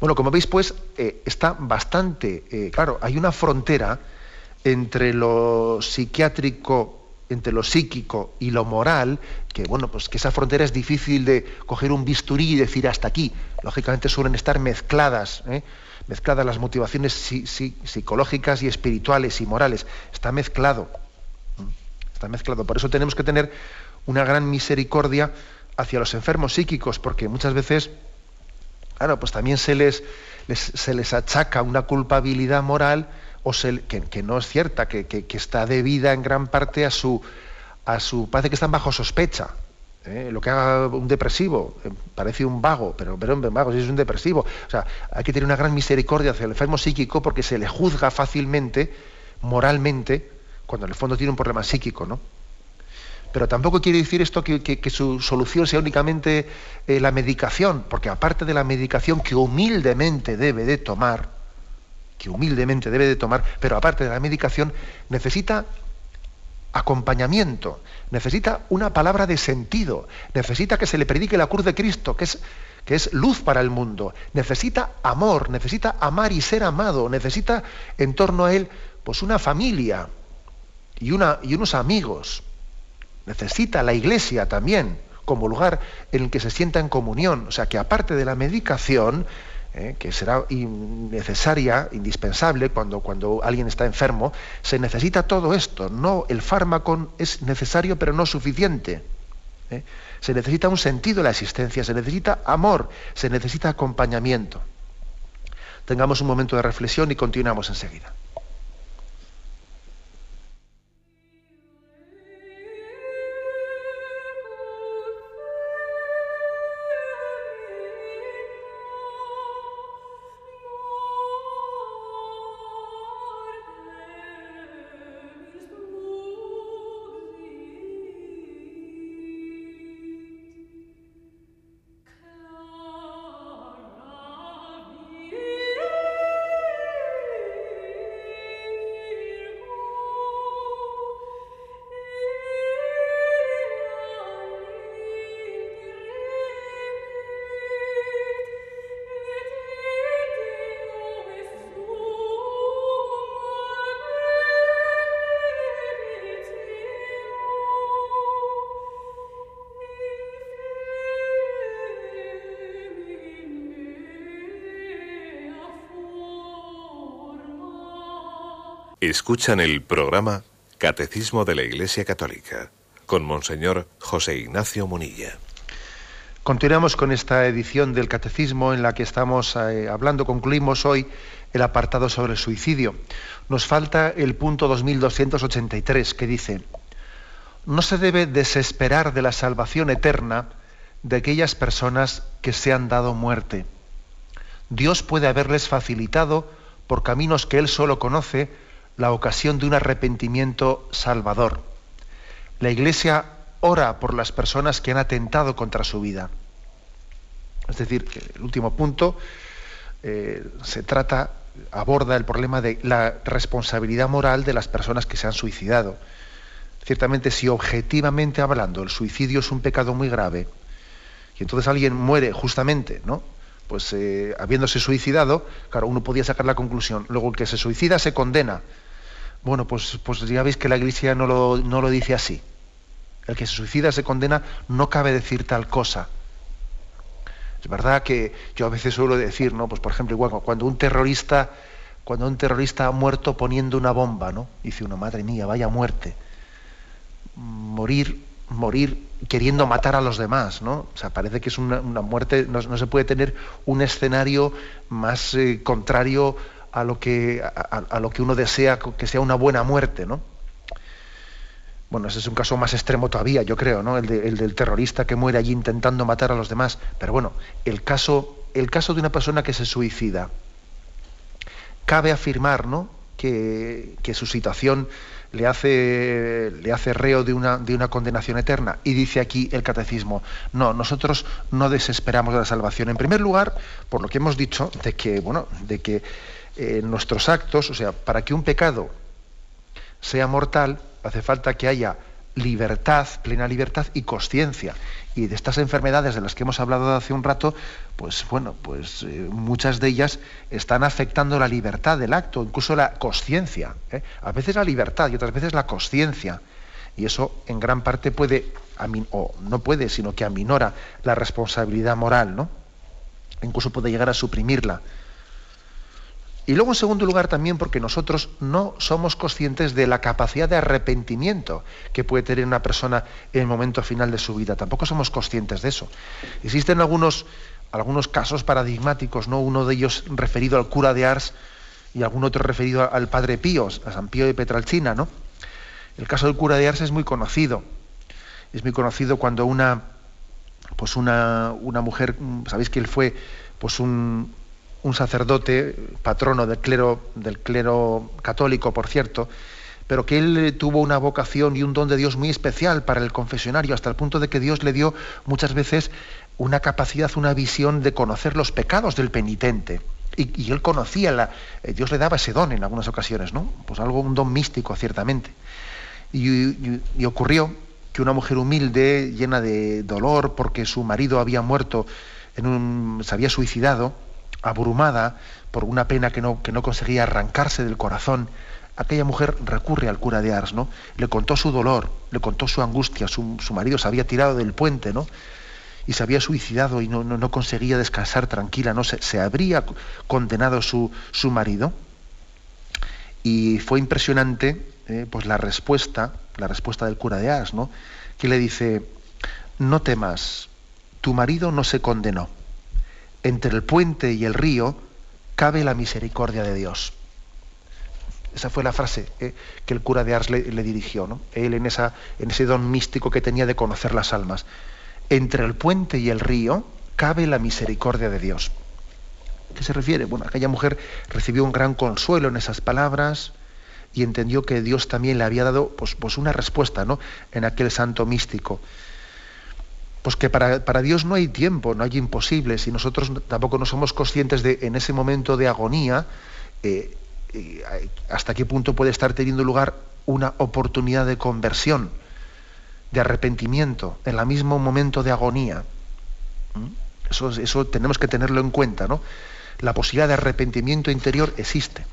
Bueno, como veis, pues eh, está bastante eh, claro, hay una frontera entre lo psiquiátrico, entre lo psíquico y lo moral, que bueno, pues que esa frontera es difícil de coger un bisturí y decir hasta aquí. Lógicamente suelen estar mezcladas, ¿eh? mezcladas las motivaciones psicológicas y espirituales y morales. Está mezclado. Está mezclado. Por eso tenemos que tener una gran misericordia hacia los enfermos psíquicos, porque muchas veces Claro, pues también se les, se les achaca una culpabilidad moral o que, no es cierta, que, está debida en gran parte a su, a su... Parece que están bajo sospecha. ¿eh? Lo que haga un depresivo, eh, parece un vago, pero, pero un vago si es un depresivo. O sea, hay que tener una gran misericordia hacia el enfermo psíquico porque se le juzga fácilmente, moralmente, cuando en el fondo tiene un problema psíquico, ¿no? Pero tampoco quiere decir esto que, su solución sea únicamente eh, la medicación, porque aparte de la medicación que humildemente debe de tomar, que humildemente debe de tomar, pero aparte de la medicación, necesita acompañamiento, necesita una palabra de sentido, necesita que se le predique la cruz de Cristo, que es, que es luz para el mundo, necesita amor, necesita amar y ser amado, necesita en torno a él pues una familia y, una, y unos amigos necesita la iglesia también como lugar en el que se sienta en comunión. O sea que aparte de la medicación, eh, que será necesaria, indispensable cuando, cuando alguien está enfermo, se necesita todo esto. No, el fármaco es necesario pero no suficiente. ¿eh? Se necesita un sentido de la existencia, se necesita amor, se necesita acompañamiento. Tengamos un momento de reflexión y continuamos enseguida. Escuchan el programa Catecismo de la Iglesia Católica con Monseñor José Ignacio Munilla. Continuamos con esta edición del Catecismo en la que estamos eh, hablando, concluimos hoy el apartado sobre el suicidio. Nos falta el punto 2283 que dice, no se debe desesperar de la salvación eterna de aquellas personas que se han dado muerte. Dios puede haberles facilitado por caminos que Él solo conoce, la ocasión de un arrepentimiento salvador. La Iglesia ora por las personas que han atentado contra su vida. Es decir, el último punto eh, se trata, aborda el problema de la responsabilidad moral de las personas que se han suicidado. Ciertamente, si objetivamente hablando el suicidio es un pecado muy grave, y entonces alguien muere justamente, ¿no? Pues eh, habiéndose suicidado, claro, uno podía sacar la conclusión. Luego el que se suicida se condena. Bueno, pues, pues ya veis que la Iglesia no lo, dice así. El que se suicida se condena, no cabe decir tal cosa. Es verdad que yo a veces suelo decir, ¿no? Pues por ejemplo, igual cuando un terrorista, cuando un terrorista ha muerto poniendo una bomba, ¿no? Dice uno, madre mía, vaya muerte. Morir, morir queriendo matar a los demás, ¿no? O sea, parece que es una, muerte, no, se puede tener un escenario más eh, contrario a lo que, a, lo que uno desea que sea una buena muerte, ¿no? Bueno, ese es un caso más extremo todavía, yo creo, ¿no? El, del terrorista que muere allí intentando matar a los demás. Pero bueno, el caso, el caso de una persona que se suicida, cabe afirmar, ¿no? Que, que su situación le hace, le hace reo de una, de una condenación eterna. Y dice aquí el catecismo, no, nosotros no desesperamos de la salvación. En primer lugar, por lo que hemos dicho, de que, bueno, de que en nuestros actos, o sea, para que un pecado sea mortal, hace falta que haya libertad, plena libertad y conciencia. Y de estas enfermedades de las que hemos hablado hace un rato, pues bueno, pues eh, muchas de ellas están afectando la libertad del acto, incluso la conciencia. ¿eh? A veces la libertad y otras veces la conciencia. Y eso en gran parte puede, o no puede, sino que aminora la responsabilidad moral, ¿no? Incluso puede llegar a suprimirla. Y luego, en segundo lugar, también porque nosotros no somos conscientes de la capacidad de arrepentimiento que puede tener una persona en el momento final de su vida. Tampoco somos conscientes de eso. Existen algunos, algunos casos paradigmáticos, ¿no? Uno de ellos referido al cura de Ars y algún otro referido al padre Pío, a San Pío de Petralcina, ¿no? El caso del cura de Ars es muy conocido. Es muy conocido cuando una, pues una, una mujer, sabéis que él fue pues un, un sacerdote, patrono del clero, del clero católico, por cierto, pero que él tuvo una vocación y un don de Dios muy especial para el confesionario, hasta el punto de que Dios le dio muchas veces una capacidad, una visión de conocer los pecados del penitente. Y, él conocía, la, eh, Dios le daba ese don en algunas ocasiones, ¿no? Pues algo, un don místico, ciertamente. Y, y ocurrió que una mujer humilde, llena de dolor porque su marido había muerto, en un, se había suicidado, abrumada por una pena que no, que no conseguía arrancarse del corazón, aquella mujer recurre al cura de Ars, ¿no? Le contó su dolor, le contó su angustia, su, marido se había tirado del puente, ¿no? Y se había suicidado y no, no, conseguía descansar tranquila, ¿no? Se, se habría condenado su, su, marido. Y fue impresionante, eh, pues la respuesta, la respuesta del cura de Ars, ¿no? Que le dice, no temas, tu marido no se condenó. Entre el puente y el río cabe la misericordia de Dios. Esa fue la frase eh, que el cura de Ars le, dirigió, ¿no? él en, ese don místico que tenía de conocer las almas. Entre el puente y el río cabe la misericordia de Dios. ¿Qué se refiere? Bueno, aquella mujer recibió un gran consuelo en esas palabras y entendió que Dios también le había dado pues, pues una respuesta ¿no? en aquel santo místico. Pues que para, Dios no hay tiempo, no hay imposibles, y nosotros tampoco no somos conscientes de en ese momento de agonía eh, eh, hasta qué punto puede estar teniendo lugar una oportunidad de conversión, de arrepentimiento, en el mismo momento de agonía. ¿Mm? Eso, eso tenemos que tenerlo en cuenta, ¿no? La posibilidad de arrepentimiento interior existe.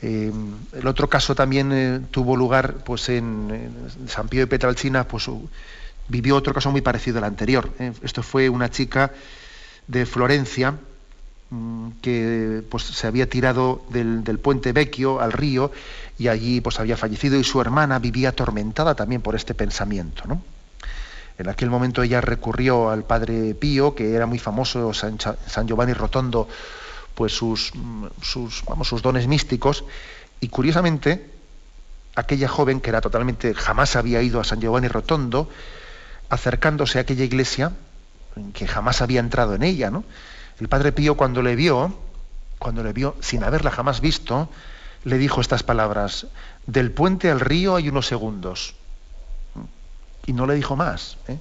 Eh, el otro caso también tuvo lugar pues, en, San Pío de Petralcina, pues vivió otro caso muy parecido al anterior. ¿eh? Esto fue una chica de Florencia mm, que pues, se había tirado del, puente Vecchio al río y allí pues, había fallecido y su hermana vivía atormentada también por este pensamiento. En aquel momento ella recurrió al padre Pío, que era muy famoso, San, San Giovanni Rotondo, pues sus, sus, vamos, sus dones místicos, y curiosamente, aquella joven que era totalmente, jamás había ido a San Giovanni Rotondo, acercándose a aquella iglesia, que jamás había entrado en ella, ¿no? El padre Pío cuando le vio, cuando le vio sin haberla jamás visto, le dijo estas palabras, del puente al río hay unos segundos. Y no le dijo más. ¿eh?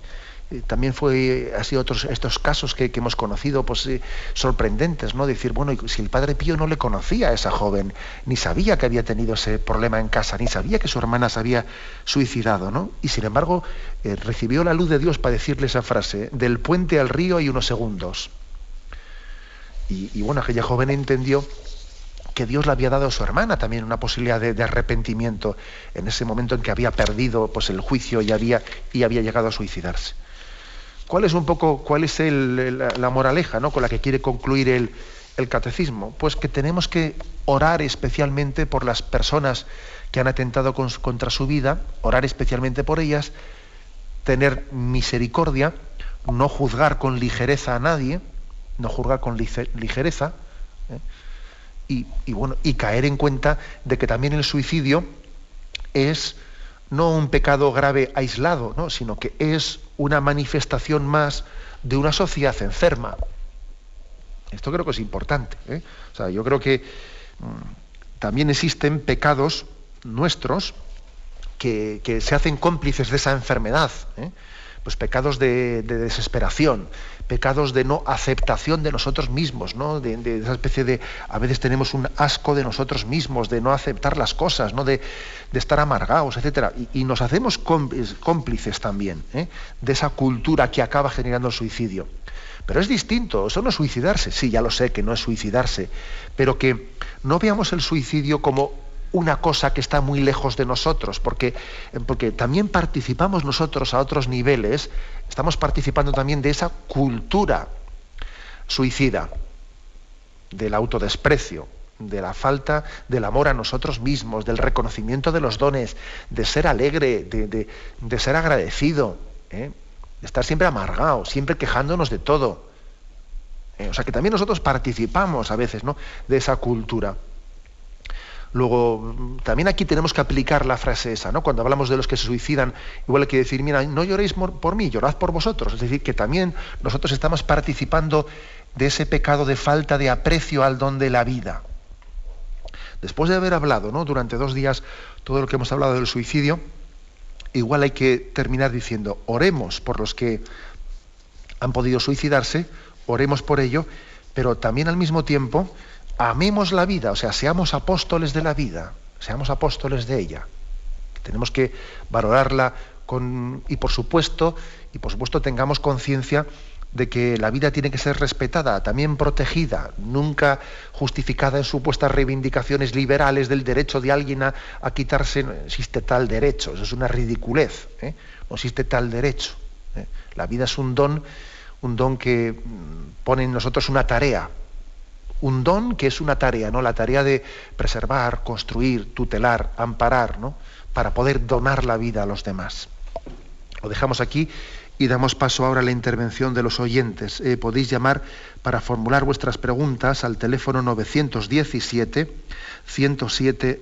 Eh, también fue así otros estos casos que, hemos conocido pues eh, sorprendentes no decir bueno si el padre Pío no le conocía a esa joven ni sabía que había tenido ese problema en casa ni sabía que su hermana se había suicidado no y sin embargo eh, recibió la luz de Dios para decirle esa frase del puente al río hay unos segundos y, bueno aquella joven entendió que Dios le había dado a su hermana también una posibilidad de, arrepentimiento en ese momento en que había perdido pues, el juicio y había, y había llegado a suicidarse. ¿Cuál es un poco, cuál es la moraleja ¿no? con la que quiere concluir el, catecismo? Pues que tenemos que orar especialmente por las personas que han atentado contra su vida, orar especialmente por ellas, tener misericordia, no juzgar con ligereza a nadie, no juzgar con ligereza, ¿eh? y, y, bueno, y caer en cuenta de que también el suicidio es no un pecado grave aislado, ¿no? sino que es una manifestación más de una sociedad enferma. Esto creo que es importante. ¿eh? O sea, yo creo que mm, también existen pecados nuestros que, se hacen cómplices de esa enfermedad. ¿eh? Pues pecados de desesperación, pecados de no aceptación de nosotros mismos, ¿no? De, esa especie de, a veces tenemos un asco de nosotros mismos, de no aceptar las cosas, ¿no? de, estar amargados, etc. Y, nos hacemos cómplices también ¿eh? de esa cultura que acaba generando el suicidio. Pero es distinto, eso no es suicidarse, sí, ya lo sé que no es suicidarse, pero que no veamos el suicidio como una cosa que está muy lejos de nosotros, porque, porque también participamos nosotros a otros niveles, estamos participando también de esa cultura suicida, del autodesprecio, de la falta del amor a nosotros mismos, del reconocimiento de los dones, de ser alegre, de, ser agradecido, ¿eh? de estar siempre amargado, siempre quejándonos de todo. ¿eh? O sea que también nosotros participamos a veces ¿no? de esa cultura. Luego, también aquí tenemos que aplicar la frase esa, ¿no? Cuando hablamos de los que se suicidan, igual hay que decir, mira, no lloréis por mí, llorad por vosotros. Es decir, que también nosotros estamos participando de ese pecado de falta de aprecio al don de la vida. Después de haber hablado, ¿no? Durante dos días todo lo que hemos hablado del suicidio, igual hay que terminar diciendo, oremos por los que han podido suicidarse, oremos por ello, pero también al mismo tiempo amemos la vida, o sea, seamos apóstoles de la vida, seamos apóstoles de ella. Tenemos que valorarla con, y por supuesto, y por supuesto tengamos conciencia de que la vida tiene que ser respetada, también protegida, nunca justificada en supuestas reivindicaciones liberales del derecho de alguien a, quitarse. No existe tal derecho, eso es una ridiculez. ¿eh? No existe tal derecho. ¿eh? La vida es un don, un don que mm, pone en nosotros una tarea, un don que es una tarea, ¿no? La tarea de preservar, construir, tutelar, amparar, ¿no? Para poder donar la vida a los demás. Lo dejamos aquí y damos paso ahora a la intervención de los oyentes. Eh, podéis llamar para formular vuestras preguntas al teléfono 917 107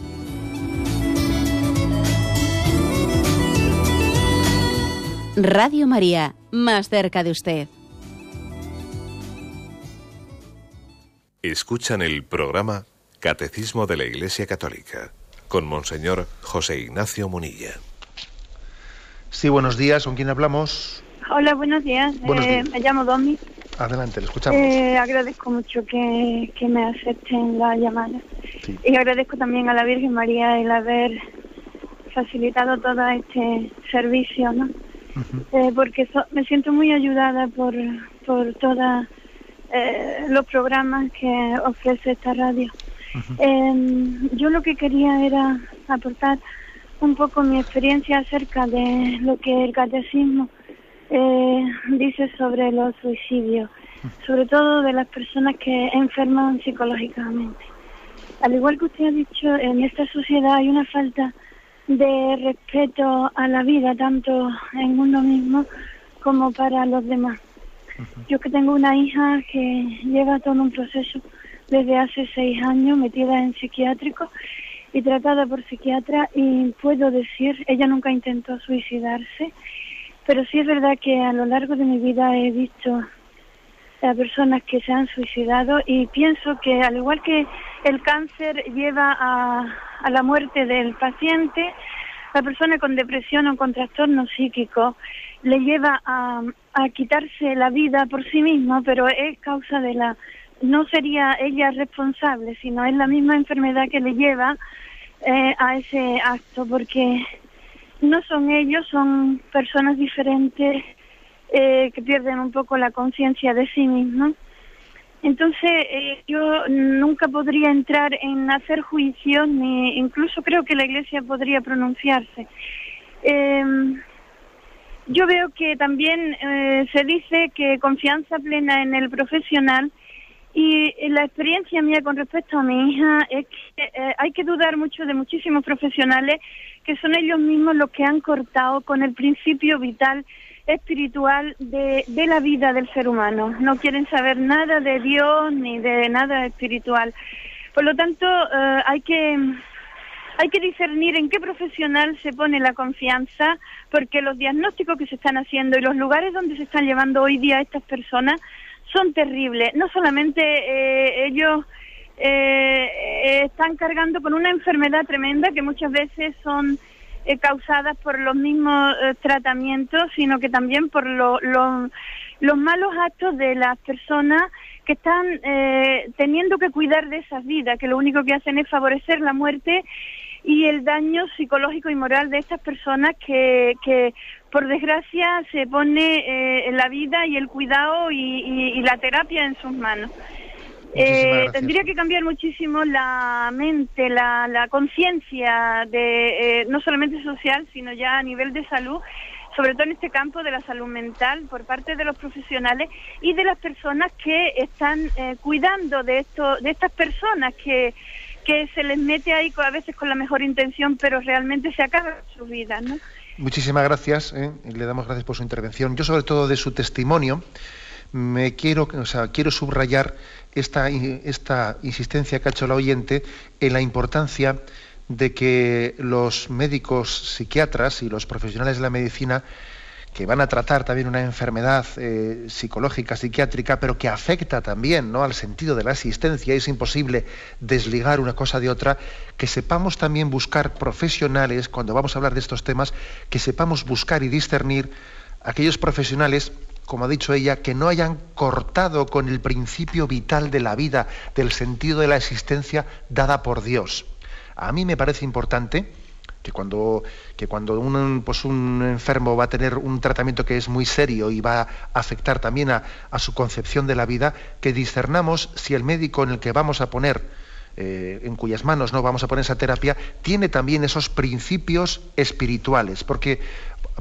Radio María, más cerca de usted. Escuchan el programa Catecismo de la Iglesia Católica con Monseñor José Ignacio Munilla. Sí, buenos días. ¿Con quién hablamos? Hola, buenos días. Eh, me llamo Domi. Adelante, le escuchamos. Eh, agradezco mucho que, me acepten la llamada. Y agradezco también a la Virgen María el haber facilitado todo este servicio, ¿no? Eh, porque me siento muy ayudada por, por todos los programas que ofrece esta radio. Em, yo lo que quería era aportar un poco mi experiencia acerca de lo que el catecismo eh, dice sobre los suicidios, sobre todo de las personas que enferman psicológicamente. Al igual que usted ha dicho, en esta sociedad hay una falta de respeto a la vida, tanto en uno mismo como para los demás. Yo que tengo una hija que lleva todo un proceso desde hace seis años metida en psiquiátrico y tratada por psiquiatra y puedo decir, ella nunca intentó suicidarse, pero sí es verdad que a lo largo de mi vida he visto a personas que se han suicidado y pienso que al igual que el cáncer lleva a, a la muerte del paciente, la persona con depresión o con trastorno psíquico le lleva a, a quitarse la vida por sí misma, pero es causa de la no sería ella responsable, sino es la misma enfermedad que le lleva eh, a ese acto, porque no son ellos, son personas diferentes eh, que pierden un poco la conciencia de sí mismos. Entonces eh, yo nunca podría entrar en hacer juicio, ni incluso creo que la Iglesia podría pronunciarse. Em, yo veo que también se dice que confianza plena en el profesional y la experiencia mía con respecto a mi hija es que eh, hay que dudar mucho de muchísimos profesionales que son ellos mismos los que han cortado con el principio vital espiritual de, de la vida del ser humano. No quieren saber nada de Dios ni de nada espiritual. Por lo tanto, eh, hay que hay que discernir en qué profesional se pone la confianza, porque los diagnósticos que se están haciendo y los lugares donde se están llevando hoy día estas personas son terribles. No solamente eh, ellos eh, están cargando con una enfermedad tremenda que muchas veces son eh, causadas por los mismos tratamientos, sino que también por los malos actos de las personas que están teniendo que cuidar de esas vidas, que lo único que hacen es favorecer la muerte y el daño psicológico y moral de estas personas que, que por desgracia se pone eh, la vida y el cuidado y, la terapia en sus manos. Eh, tendría que cambiar muchísimo la mente, la, la conciencia de eh, no solamente social, sino ya a nivel de salud, sobre todo en este campo de la salud mental por parte de los profesionales y de las personas que están eh, cuidando de esto, de estas personas que que se les mete ahí a veces con la mejor intención, pero realmente se acaba su vida, ¿no? Muchísimas gracias, ¿eh? le damos gracias por su intervención. Yo sobre todo de su testimonio me quiero, o sea, quiero subrayar esta, insistencia que ha hecho la oyente en la importancia de que los médicos psiquiatras y los profesionales de la medicina que van a tratar también una enfermedad eh, psicológica, psiquiátrica, pero que afecta también ¿no? al sentido de la existencia, es imposible desligar una cosa de otra, que sepamos también buscar profesionales, cuando vamos a hablar de estos temas, que sepamos buscar y discernir aquellos profesionales, como ha dicho ella, que no hayan cortado con el principio vital de la vida, del sentido de la existencia dada por Dios. A mí me parece importante que cuando, que cuando un, pues un enfermo va a tener un tratamiento que es muy serio y va a afectar también a, su concepción de la vida, que discernamos si el médico en el que vamos a poner, eh, en cuyas manos no vamos a poner esa terapia, tiene también esos principios espirituales, porque,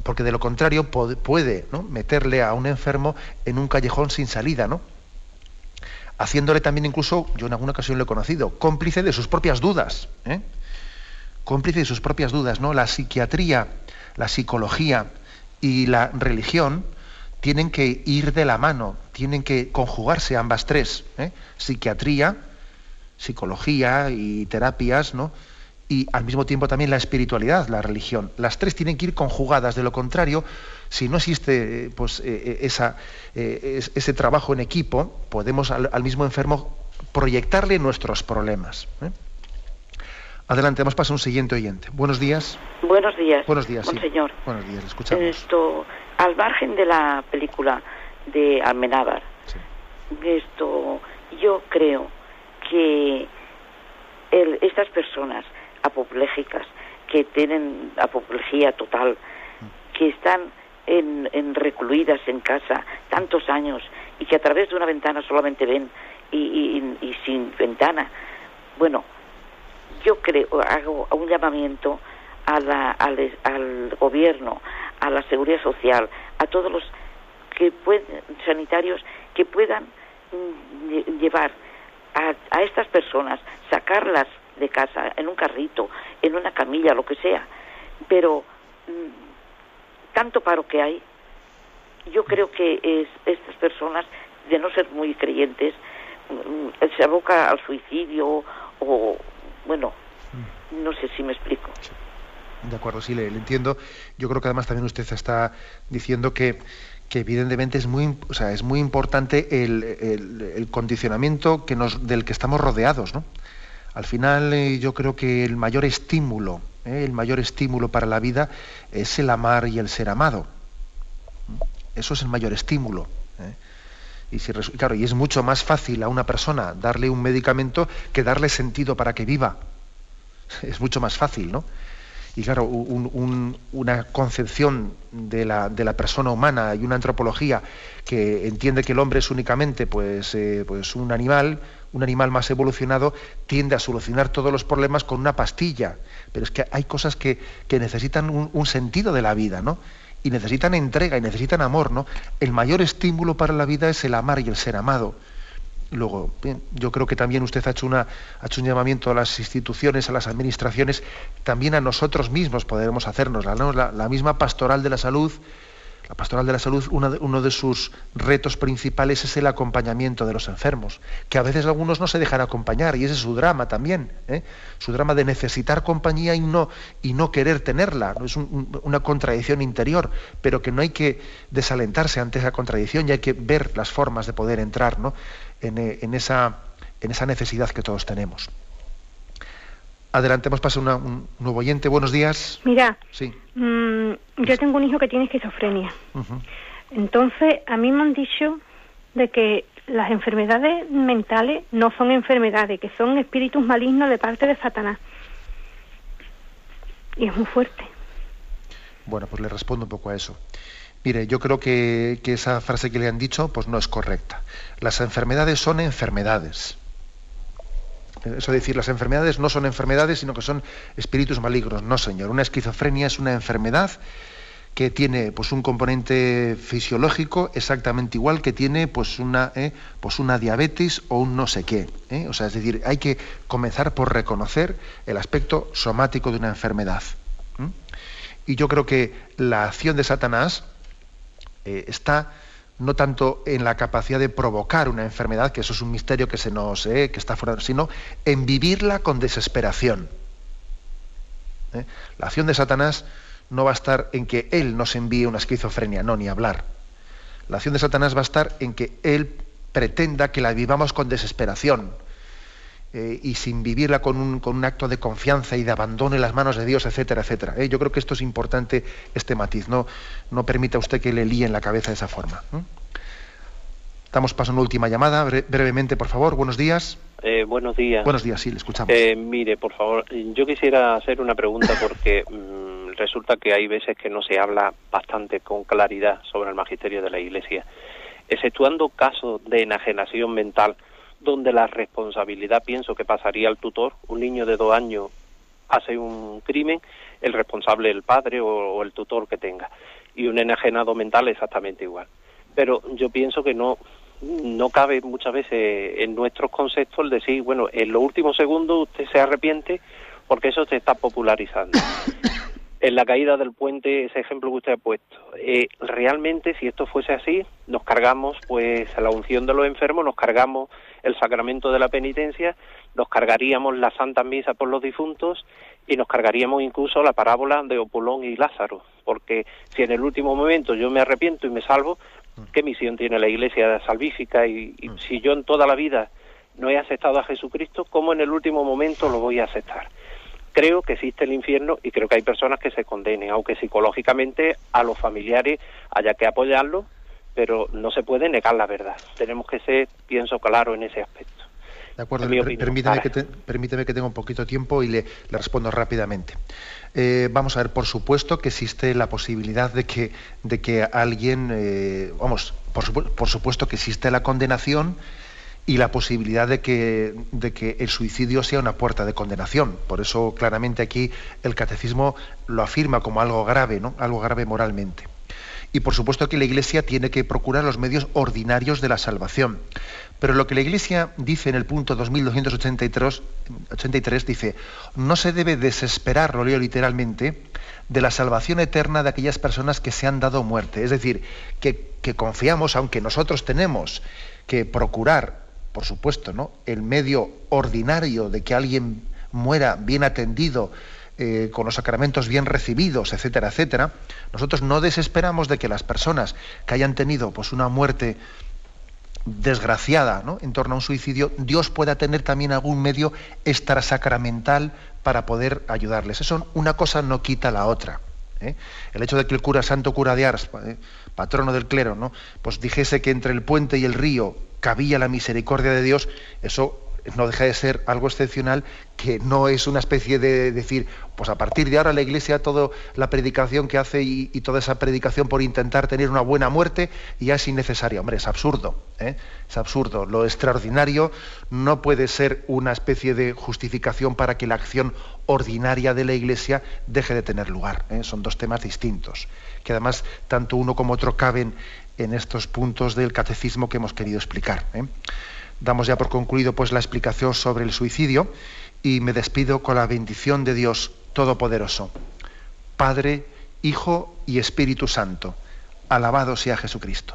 porque de lo contrario puede, meterle a un enfermo en un callejón sin salida, ¿no? haciéndole también incluso, yo en alguna ocasión lo he conocido, cómplice de sus propias dudas. ¿eh? cómplice de sus propias dudas, ¿no? La psiquiatría, la psicología y la religión tienen que ir de la mano, tienen que conjugarse ambas tres. ¿eh? Psiquiatría, psicología y terapias, ¿no? Y al mismo tiempo también la espiritualidad, la religión. Las tres tienen que ir conjugadas, de lo contrario, si no existe pues, eh, eh, esa, ese trabajo en equipo, podemos al, al mismo enfermo proyectarle nuestros problemas. Adelante, vamos a un siguiente oyente. Buenos días. Buenos días. Buenos días, señor. Buenos días, escuchamos. Esto, al margen de la película de Almenábar, esto, yo creo que estas personas apopléjicas que tienen apoplejía total, que están en, recluidas en casa tantos años y que a través de una ventana solamente ven y sin ventana, bueno, yo creo, hago un llamamiento a la, al, gobierno, a la seguridad social, a todos los que pueden, sanitarios que puedan mm, llevar a, a estas personas, sacarlas de casa en un carrito, en una camilla, lo que sea. Pero mm, tanto paro que hay, yo creo que es, estas personas, de no ser muy creyentes, mm, se aboca al suicidio o, bueno, no sé si me explico. De acuerdo, sí, le, entiendo. Yo creo que además también usted está diciendo que, que evidentemente es muy, o sea, es muy importante el, el, condicionamiento que nos, del que estamos rodeados. ¿no? Al final eh, yo creo que el mayor estímulo, eh, el mayor estímulo para la vida es el amar y el ser amado. Eso es el mayor estímulo. ¿eh? Y si, claro, y es mucho más fácil a una persona darle un medicamento que darle sentido para que viva. Es mucho más fácil, ¿no? Y claro, una concepción de la, persona humana y una antropología que entiende que el hombre es únicamente pues, pues un animal, un animal más evolucionado, tiende a solucionar todos los problemas con una pastilla. Pero es que hay cosas que, que necesitan un, sentido de la vida, ¿no? y necesitan entrega y necesitan amor, ¿no? El mayor estímulo para la vida es el amar y el ser amado. Luego, yo creo que también usted ha hecho, un llamamiento a las instituciones, a las administraciones, también a nosotros mismos podemos hacernos. La misma pastoral de la salud la pastoral de la salud, uno de, sus retos principales es el acompañamiento de los enfermos, que a veces algunos no se dejan acompañar, y ese es su drama también, ¿eh? su drama de necesitar compañía y no, y no querer tenerla. Es una contradicción interior, pero que no hay que desalentarse ante esa contradicción y hay que ver las formas de poder entrar en, eh, en, esa, en esa necesidad que todos tenemos. Adelante, hemos pasado un nuevo oyente. Buenos días. Mira, sí. Mm, yo tengo un hijo que tiene esquizofrenia. Entonces, a mí me han dicho de que las enfermedades mentales no son enfermedades, que son espíritus malignos de parte de Satanás. Y es muy fuerte. Bueno, pues le respondo un poco a eso. Mire, yo creo que, que esa frase que le han dicho pues no es correcta. Las enfermedades son enfermedades eso decir, las enfermedades no son enfermedades, sino que son espíritus malignos. No, señor. Una esquizofrenia es una enfermedad que tiene pues un componente fisiológico exactamente igual que tiene pues una eh, pues una diabetes o un no sé qué eh. o sea es decir hay que comenzar por reconocer el aspecto somático de una enfermedad y yo creo que la acción de Satanás eh, está no tanto en la capacidad de provocar una enfermedad, que eso es un misterio que se nos que está fuera, sino en vivirla con desesperación. La acción de Satanás no va a estar en que él nos envíe una esquizofrenia, no, ni hablar. La acción de Satanás va a estar en que él pretenda que la vivamos con desesperación eh, y sin vivirla con un, acto de confianza y de abandono en las manos de Dios, etcétera, etcétera. ¿eh? Yo creo que esto es importante, este matiz. No, no permita usted que le líe en la cabeza de esa forma. Estamos pasando una última llamada, brevemente, por favor. Buenos días. Eh, buenos días. Buenos días, sí, le escuchamos. mire, por favor, yo quisiera hacer una pregunta porque (laughs) mm, resulta que hay veces que no se habla bastante con claridad sobre el magisterio de la Iglesia. Exceptuando casos de enajenación mental, donde la responsabilidad pienso que pasaría al tutor. Un niño de dos años hace un crimen, el responsable el padre o, el tutor que tenga. Y un enajenado mental exactamente igual. Pero yo pienso que no, no cabe muchas veces en nuestros conceptos el decir, bueno, en los últimos segundos usted se arrepiente porque eso se está popularizando. (coughs) en la caída del puente, ese ejemplo que usted ha puesto. Eh, realmente, si esto fuese así, nos cargamos pues la unción de los enfermos, nos cargamos el sacramento de la penitencia, nos cargaríamos la Santa Misa por los difuntos y nos cargaríamos incluso la parábola de Opulón y Lázaro, porque si en el último momento yo me arrepiento y me salvo, ¿qué misión tiene la Iglesia salvífica? Y, y si yo en toda la vida no he aceptado a Jesucristo, ¿cómo en el último momento lo voy a aceptar? creo que existe el infierno y creo que hay personas que se condenen, aunque psicológicamente a los familiares haya que apoyarlos, pero no se puede negar la verdad. Tenemos que ser, pienso, claro en ese aspecto. De acuerdo, permítame, que permíteme que tenga un poquito de tiempo y le, respondo rápidamente. Eh, vamos a ver, por supuesto que existe la posibilidad de que, de que alguien, eh, vamos, por, por supuesto que existe la condenación y la posibilidad de que, de que el suicidio sea una puerta de condenación. Por eso claramente aquí el catecismo lo afirma como algo grave, ¿no? algo grave moralmente. Y por supuesto que la Iglesia tiene que procurar los medios ordinarios de la salvación. Pero lo que la Iglesia dice en el punto 2283 83, dice, no se debe desesperar, lo leo literalmente, de la salvación eterna de aquellas personas que se han dado muerte. Es decir, que, que confiamos, aunque nosotros tenemos que procurar por supuesto, ¿no? el medio ordinario de que alguien muera bien atendido, eh, con los sacramentos bien recibidos, etcétera, etcétera, nosotros no desesperamos de que las personas que hayan tenido pues, una muerte desgraciada ¿no? en torno a un suicidio, Dios pueda tener también algún medio extrasacramental para poder ayudarles. Eso una cosa no quita la otra. ¿eh? El hecho de que el cura, santo cura de Ars, ¿eh? patrono del clero, ¿no? pues dijese que entre el puente y el río cabía la misericordia de Dios, eso no deja de ser algo excepcional que no es una especie de decir, pues a partir de ahora la Iglesia, toda la predicación que hace y, toda esa predicación por intentar tener una buena muerte ya es innecesaria. Hombre, es absurdo, ¿eh? es absurdo. Lo extraordinario no puede ser una especie de justificación para que la acción ordinaria de la Iglesia deje de tener lugar. ¿eh? Son dos temas distintos, que además tanto uno como otro caben en estos puntos del catecismo que hemos querido explicar. ¿eh? Damos ya por concluido pues la explicación sobre el suicidio y me despido con la bendición de Dios Todopoderoso. Padre, Hijo y Espíritu Santo. Alabado sea Jesucristo.